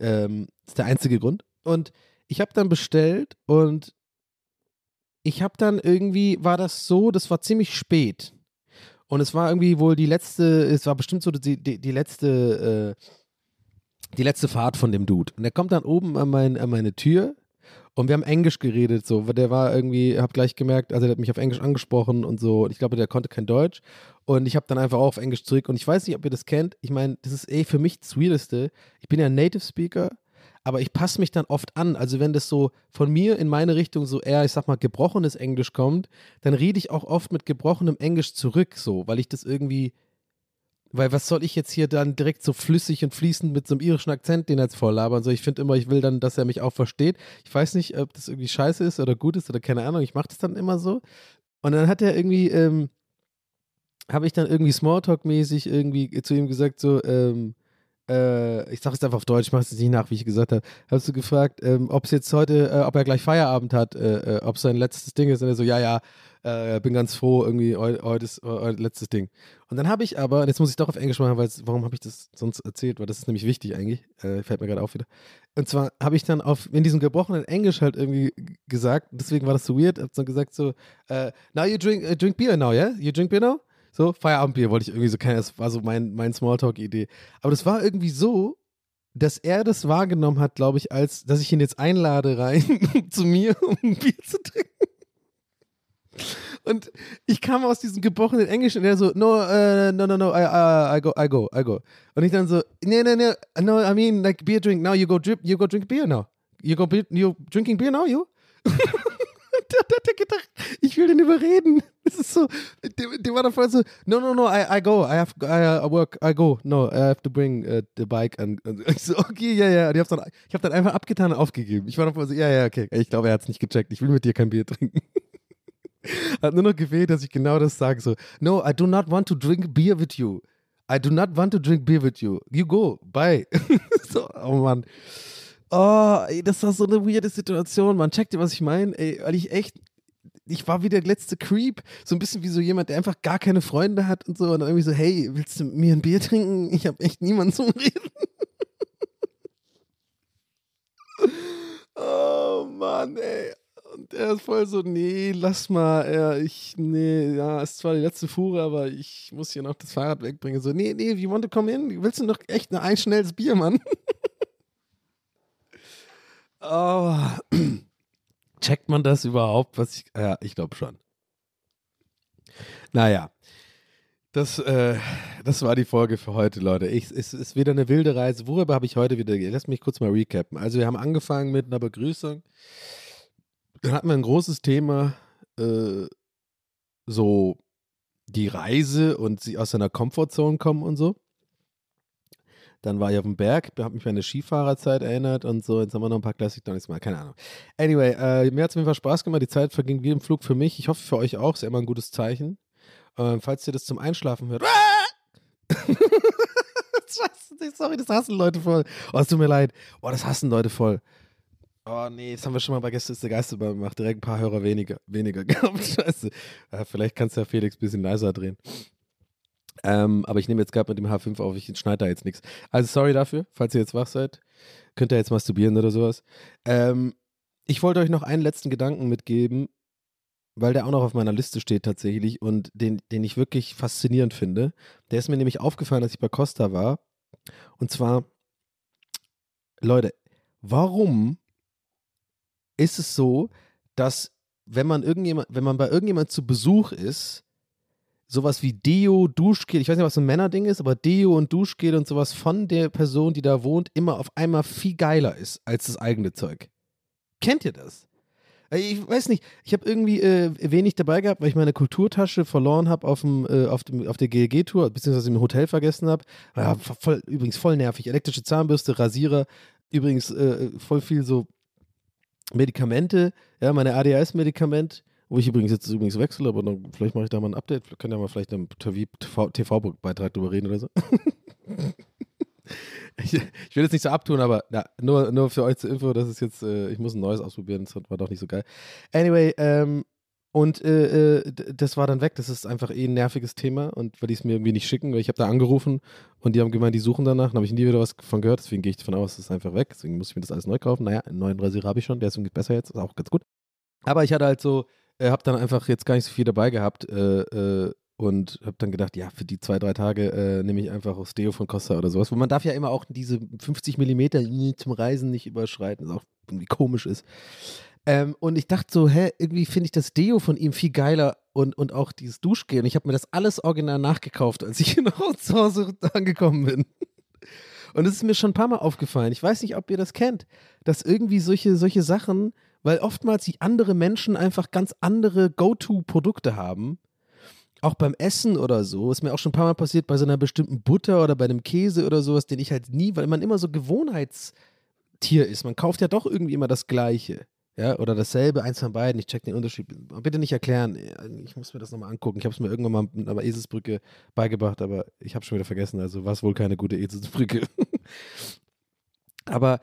Ähm, ist der einzige Grund. Und ich habe dann bestellt und ich habe dann irgendwie, war das so, das war ziemlich spät. Und es war irgendwie wohl die letzte, es war bestimmt so die, die, die letzte, äh, die letzte Fahrt von dem Dude. Und der kommt dann oben an, mein, an meine Tür und wir haben Englisch geredet, so, weil der war irgendwie, hab gleich gemerkt, also der hat mich auf Englisch angesprochen und so, und ich glaube, der konnte kein Deutsch. Und ich habe dann einfach auch auf Englisch zurück. Und ich weiß nicht, ob ihr das kennt. Ich meine, das ist eh für mich das Weirdeste. Ich bin ja ein Native Speaker, aber ich passe mich dann oft an. Also wenn das so von mir in meine Richtung so eher, ich sag mal, gebrochenes Englisch kommt, dann rede ich auch oft mit gebrochenem Englisch zurück, so, weil ich das irgendwie, weil was soll ich jetzt hier dann direkt so flüssig und fließend mit so einem irischen Akzent den jetzt voll labern? So, ich finde immer, ich will dann, dass er mich auch versteht. Ich weiß nicht, ob das irgendwie scheiße ist oder gut ist oder keine Ahnung. Ich mache das dann immer so. Und dann hat er irgendwie, ähm, habe ich dann irgendwie Smalltalk-mäßig irgendwie zu ihm gesagt, so, ähm, äh, ich sage es einfach auf Deutsch, ich mache es nicht nach, wie ich gesagt habe, hast du gefragt, ähm, ob es jetzt heute, äh, ob er gleich Feierabend hat, äh, äh, ob sein letztes Ding ist. Und er so, ja, ja, äh, bin ganz froh, irgendwie, heu, heute ist letztes Ding. Und dann habe ich aber, jetzt muss ich doch auf Englisch machen, weil warum habe ich das sonst erzählt? Weil das ist nämlich wichtig eigentlich, äh, fällt mir gerade auf wieder. Und zwar habe ich dann auf, in diesem gebrochenen Englisch halt irgendwie gesagt, deswegen war das so weird, habe dann gesagt so, äh, now you drink, uh, drink beer now, yeah? You drink beer now? So, Feierabendbier wollte ich irgendwie so kennen, das war so mein, mein Smalltalk-Idee. Aber das war irgendwie so, dass er das wahrgenommen hat, glaube ich, als, dass ich ihn jetzt einlade rein zu mir, um ein Bier zu trinken. Und ich kam aus diesem gebrochenen Englisch und er so, no, uh, no, no, no, I, uh, I go, I go, I go. Und ich dann so, nee, nee, nee, no, I mean, like beer drink, now you go drip, you go drink beer now. You go, you drinking beer now, you? der hat er gedacht, ich will den überreden. Das ist so, der, der war dann voll so, no, no, no, I, I go, I have, I, I work, I go, no, I have to bring uh, the bike. And, und ich so, okay, ja, ja. Und ich habe dann, ich hab dann einfach abgetan und aufgegeben. Ich war dann voll so, ja, ja, okay. Ich glaube, er hat es nicht gecheckt. Ich will mit dir kein Bier trinken. Hat nur noch gefehlt, dass ich genau das sage. So, no, I do not want to drink beer with you. I do not want to drink beer with you. You go, bye. so, oh Mann. Oh, ey, das war so eine weirde Situation, man. Checkt ihr, was ich meine? Ey, weil ich echt, ich war wie der letzte Creep. So ein bisschen wie so jemand, der einfach gar keine Freunde hat und so. Und dann irgendwie so, hey, willst du mit mir ein Bier trinken? Ich habe echt niemanden zum Reden. oh Mann, ey. Und er ist voll so, nee, lass mal, ja, ich, nee, ja, ist zwar die letzte Fuhre, aber ich muss hier noch das Fahrrad wegbringen. So, nee, nee, you want to come in? Willst du noch echt ein, ein schnelles Bier, Mann? oh. Checkt man das überhaupt, was ich, ja, ich glaube schon. Naja. Das, äh, das war die Folge für heute, Leute. Es ist wieder eine wilde Reise. Worüber habe ich heute wieder? Lass mich kurz mal recappen. Also, wir haben angefangen mit einer Begrüßung. Dann hatten wir ein großes Thema, äh, so die Reise und sie aus seiner Komfortzone kommen und so. Dann war ich auf dem Berg, habe mich an meine Skifahrerzeit erinnert und so. Jetzt haben wir noch ein paar Classic Donuts mal, keine Ahnung. Anyway, äh, mir hat es auf jeden Fall Spaß gemacht. Die Zeit verging wie im Flug für mich. Ich hoffe für euch auch. Ist ja immer ein gutes Zeichen. Ähm, falls ihr das zum Einschlafen hört. Sorry, das hassen Leute voll. Oh, es tut mir leid. Oh, das hassen Leute voll. Oh nee, das haben wir schon mal bei Gäste ist der Geisterbahn gemacht. Direkt ein paar Hörer weniger, weniger gehabt. Scheiße. Äh, vielleicht kannst du ja Felix ein bisschen leiser drehen. Ähm, aber ich nehme jetzt gerade mit dem H5 auf, ich schneide da jetzt nichts. Also sorry dafür, falls ihr jetzt wach seid. Könnt ihr jetzt masturbieren oder sowas. Ähm, ich wollte euch noch einen letzten Gedanken mitgeben. weil der auch noch auf meiner Liste steht tatsächlich und den, den ich wirklich faszinierend finde. Der ist mir nämlich aufgefallen, als ich bei Costa war. Und zwar, Leute, warum ist es so, dass wenn man irgendjemand, wenn man bei irgendjemand zu Besuch ist, sowas wie Deo, Duschgel, ich weiß nicht, was ein Männerding ist, aber Deo und Duschgel und sowas von der Person, die da wohnt, immer auf einmal viel geiler ist als das eigene Zeug. Kennt ihr das? Äh, Ich weiß nicht, ich habe irgendwie äh, wenig dabei gehabt, weil ich meine Kulturtasche verloren habe auf, äh, auf, auf der GLG-Tour, beziehungsweise im Hotel vergessen habe. Ja, voll, übrigens voll nervig. Elektrische Zahnbürste, Rasierer, übrigens äh, voll viel so Medikamente, ja, meine ADHS-Medikament, wo ich übrigens jetzt übrigens wechsle, aber dann, vielleicht mache ich da mal ein Update, können ja mal vielleicht einen TV-Beitrag drüber reden oder so. ich, ich will jetzt nicht so abtun, aber na, nur, nur für euch zur Info, das ist jetzt, äh, ich muss ein neues ausprobieren, das war doch nicht so geil. Anyway, ähm, und äh, äh, das war dann weg. Das ist einfach eh ein nerviges Thema und weil die es mir irgendwie nicht schicken, weil ich habe da angerufen und die haben gemeint, die suchen danach. Dann habe ich nie wieder was von gehört, deswegen gehe ich davon aus, es ist einfach weg. Deswegen muss ich mir das alles neu kaufen. Naja, einen neuen Rasierer habe ich schon, der ist irgendwie besser jetzt, ist auch ganz gut. Aber ich hatte halt so, äh, habe dann einfach jetzt gar nicht so viel dabei gehabt äh, äh, und habe dann gedacht, ja, für die zwei, drei Tage äh, nehme ich einfach aus Deo von Costa oder sowas. Wo man darf ja immer auch diese 50 Millimeter zum Reisen nicht überschreiten, was auch irgendwie komisch ist. Ähm, und ich dachte so, hä, irgendwie finde ich das Deo von ihm viel geiler und, und auch dieses Duschgel. Und ich habe mir das alles original nachgekauft, als ich noch zu Hause angekommen bin. Und es ist mir schon ein paar Mal aufgefallen. Ich weiß nicht, ob ihr das kennt, dass irgendwie solche, solche Sachen, weil oftmals die andere Menschen einfach ganz andere Go-To-Produkte haben. Auch beim Essen oder so, ist mir auch schon ein paar Mal passiert bei so einer bestimmten Butter oder bei einem Käse oder sowas, den ich halt nie, weil man immer so Gewohnheitstier ist. Man kauft ja doch irgendwie immer das Gleiche. Ja, oder dasselbe, eins von beiden. Ich check den Unterschied. Bitte nicht erklären. Ich muss mir das nochmal angucken. Ich habe es mir irgendwann mal mit einer Eselsbrücke beigebracht, aber ich habe schon wieder vergessen. Also war es wohl keine gute Eselsbrücke. aber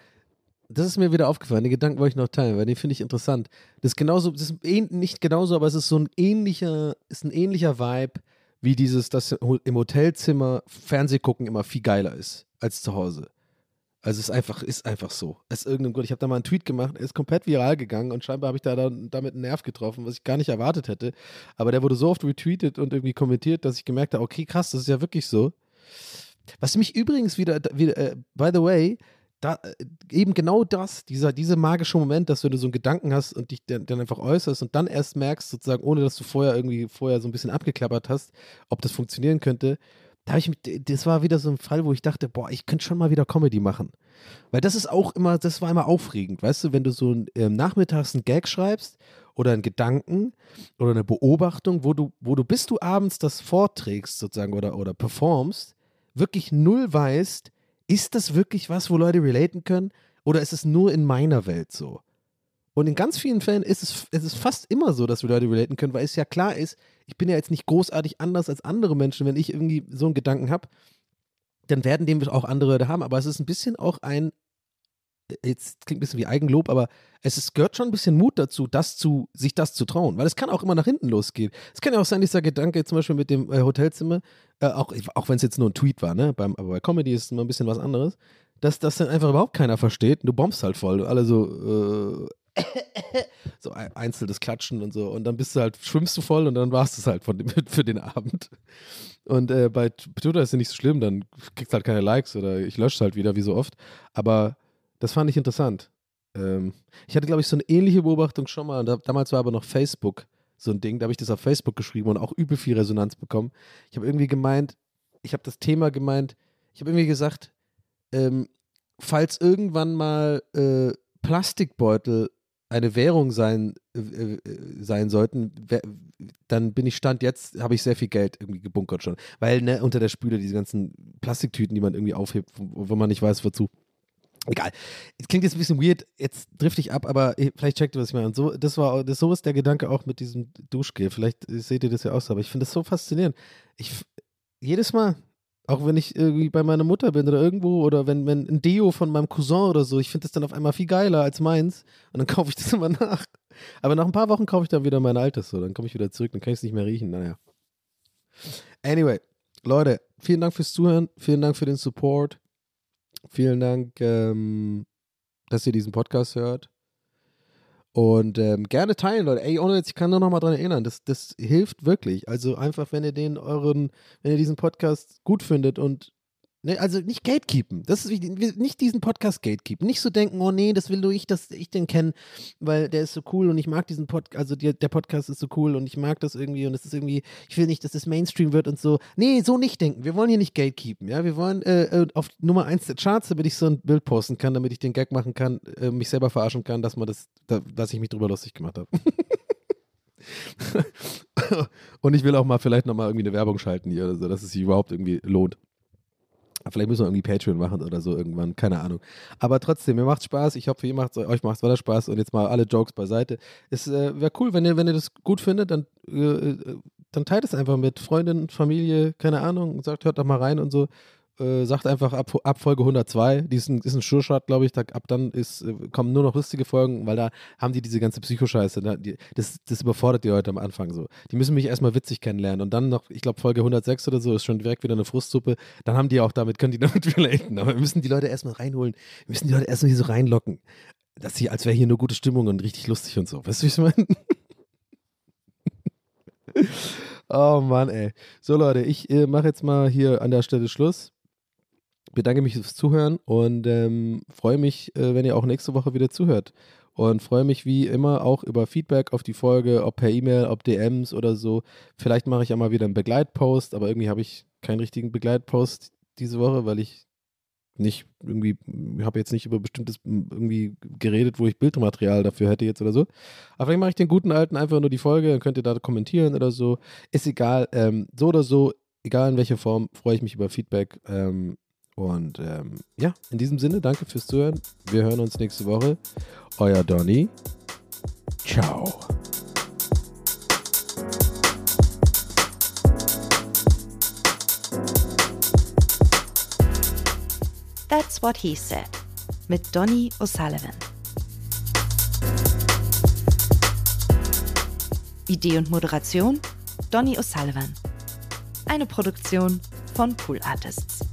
das ist mir wieder aufgefallen. Den Gedanken wollte ich noch teilen, weil den finde ich interessant. Das ist genauso, das ist nicht genauso, aber es ist so ein ähnlicher, ist ein ähnlicher Vibe wie dieses, dass im Hotelzimmer Fernseh gucken immer viel geiler ist als zu Hause. Also es ist einfach, ist einfach so. Aus irgendeinem Grund. Ich habe da mal einen Tweet gemacht, er ist komplett viral gegangen und scheinbar habe ich da dann, damit einen Nerv getroffen, was ich gar nicht erwartet hätte. Aber der wurde so oft retweetet und irgendwie kommentiert, dass ich gemerkt habe, okay, krass, das ist ja wirklich so. Was mich übrigens wieder, wieder äh, by the way, da, äh, eben genau das, dieser, dieser magische Moment, dass wenn du so einen Gedanken hast und dich dann, dann einfach äußerst und dann erst merkst, sozusagen, ohne dass du vorher irgendwie vorher so ein bisschen abgeklappert hast, ob das funktionieren könnte, da habe ich mich, das war wieder so ein Fall, wo ich dachte, boah, ich könnte schon mal wieder Comedy machen. Weil das ist auch immer, das war immer aufregend, weißt du, wenn du so ähm, nachmittags einen Gag schreibst oder einen Gedanken oder eine Beobachtung, wo du, wo du bis du abends das vorträgst sozusagen oder, oder performst, wirklich null weißt, ist das wirklich was, wo Leute relaten können oder ist es nur in meiner Welt so? Und in ganz vielen Fällen ist es, es ist fast immer so, dass wir Leute relaten können, weil es ja klar ist, ich bin ja jetzt nicht großartig anders als andere Menschen. Wenn ich irgendwie so einen Gedanken habe, dann werden dem auch andere Leute haben. Aber es ist ein bisschen auch ein, jetzt klingt ein bisschen wie Eigenlob, aber es ist, gehört schon ein bisschen Mut dazu, das zu, sich das zu trauen. Weil es kann auch immer nach hinten losgehen. Es kann ja auch sein, dieser Gedanke zum Beispiel mit dem äh, Hotelzimmer, äh, auch, auch wenn es jetzt nur ein Tweet war, ne? Beim, aber bei Comedy ist es immer ein bisschen was anderes, dass das dann einfach überhaupt keiner versteht. Du bombst halt voll. Alle so, äh, so ein einzelnes Klatschen und so. Und dann bist du halt, schwimmst du voll und dann warst du es halt von dem, für den Abend. Und äh, bei Twitter ist ja nicht so schlimm, dann kriegst du halt keine Likes oder ich lösche es halt wieder, wie so oft. Aber das fand ich interessant. Ähm, ich hatte, glaube ich, so eine ähnliche Beobachtung schon mal. Da, damals war aber noch Facebook so ein Ding. Da habe ich das auf Facebook geschrieben und auch übel viel Resonanz bekommen. Ich habe irgendwie gemeint, ich habe das Thema gemeint, ich habe irgendwie gesagt, ähm, falls irgendwann mal äh, Plastikbeutel eine Währung sein, äh, äh, sein sollten, dann bin ich Stand jetzt, habe ich sehr viel Geld irgendwie gebunkert schon. Weil ne, unter der Spüle diese ganzen Plastiktüten, die man irgendwie aufhebt, wo, man nicht weiß, wozu. Egal. Es klingt jetzt ein bisschen weird, jetzt drifte ich ab, aber eh, vielleicht checkt ihr, was ich meine. Und so, das war, das, so ist der Gedanke auch mit diesem Duschgel. Vielleicht äh, seht ihr das ja auch so, aber ich finde das so faszinierend. Ich, jedes Mal, auch wenn ich irgendwie bei meiner Mutter bin oder irgendwo oder wenn, wenn ein Deo von meinem Cousin oder so, ich finde das dann auf einmal viel geiler als meins und dann kaufe ich das immer nach. Aber nach ein paar Wochen kaufe ich dann wieder mein altes so, dann komme ich wieder zurück, dann kann ich es nicht mehr riechen. Naja. Anyway, Leute, vielen Dank fürs Zuhören, vielen Dank für den Support, vielen Dank, ähm, dass ihr diesen Podcast hört. Und ähm, gerne teilen, Leute. Ey, ohne jetzt, ich kann nur noch mal dran erinnern, das, das hilft wirklich. Also einfach, wenn ihr den euren, wenn ihr diesen Podcast gut findet und Ne, also nicht gatekeepen. Das ist wichtig. Nicht diesen Podcast gatekeepen. Nicht so denken, oh nee, das will nur ich, dass ich den kenne, weil der ist so cool und ich mag diesen Podcast, also der, der Podcast ist so cool und ich mag das irgendwie und es ist irgendwie, ich will nicht, dass das Mainstream wird und so. Nee, so nicht denken. Wir wollen hier nicht gatekeepen, ja. Wir wollen äh, äh auf Nummer 1 der Charts, damit ich so ein Bild posten kann, damit ich den Gag machen kann, äh, mich selber verarschen kann, dass man das, da, dass ich mich drüber lustig gemacht habe. und ich will auch mal vielleicht nochmal irgendwie eine Werbung schalten hier oder so, dass es sich überhaupt irgendwie lohnt. Vielleicht müssen wir irgendwie Patreon machen oder so irgendwann, keine Ahnung. Aber trotzdem, mir macht Spaß. Ich hoffe, ihr macht, euch macht es weiter Spaß. Und jetzt mal alle Jokes beiseite. Es äh, wäre cool, wenn ihr, wenn ihr das gut findet, dann, äh, äh dann teilt es einfach mit Freundinnen, Familie, keine Ahnung. Sagt, hört doch mal rein und so äh, sagt einfach ab, ab Folge 102, die ist ein, ist ein Sure-Shot, glaube ich, da, ab dann ist, äh, kommen nur noch lustige Folgen, weil da haben die diese ganze Psychoscheiße, die, das, das überfordert die Leute am Anfang so. Die müssen mich erstmal witzig kennenlernen und dann noch, ich glaube Folge 106 oder so ist schon direkt wieder eine Frustsuppe, dann haben die auch damit, können die damit relaten, aber wir müssen die Leute erstmal reinholen, wir müssen die Leute erstmal hier so reinlocken, dass sie, als wäre hier nur gute Stimmung und richtig lustig und so, weißt du, wie ich meine? Oh Mann, ey. So Leute, ich äh, mache jetzt mal hier an der Stelle Schluss bedanke mich fürs Zuhören und ähm, freue mich, äh, wenn ihr auch nächste Woche wieder zuhört. Und freue mich wie immer auch über Feedback auf die Folge, ob per E-Mail, ob DMs oder so. Vielleicht mache ich auch mal wieder einen Begleitpost, aber irgendwie habe ich keinen richtigen Begleitpost diese Woche, weil ich nicht irgendwie, habe jetzt nicht über bestimmtes irgendwie geredet, wo ich Bildmaterial dafür hätte jetzt oder so. Aber vielleicht mache ich den guten alten einfach nur die Folge, dann könnt ihr da kommentieren oder so. Ist egal, ähm, so oder so, egal in welcher Form, freue ich mich über Feedback. Ähm, und ähm, ja, in diesem Sinne, danke fürs Zuhören. Wir hören uns nächste Woche. Euer Donny. Ciao. That's What He Said mit Donny O'Sullivan. Idee und Moderation Donny O'Sullivan. Eine Produktion von Pool Artists.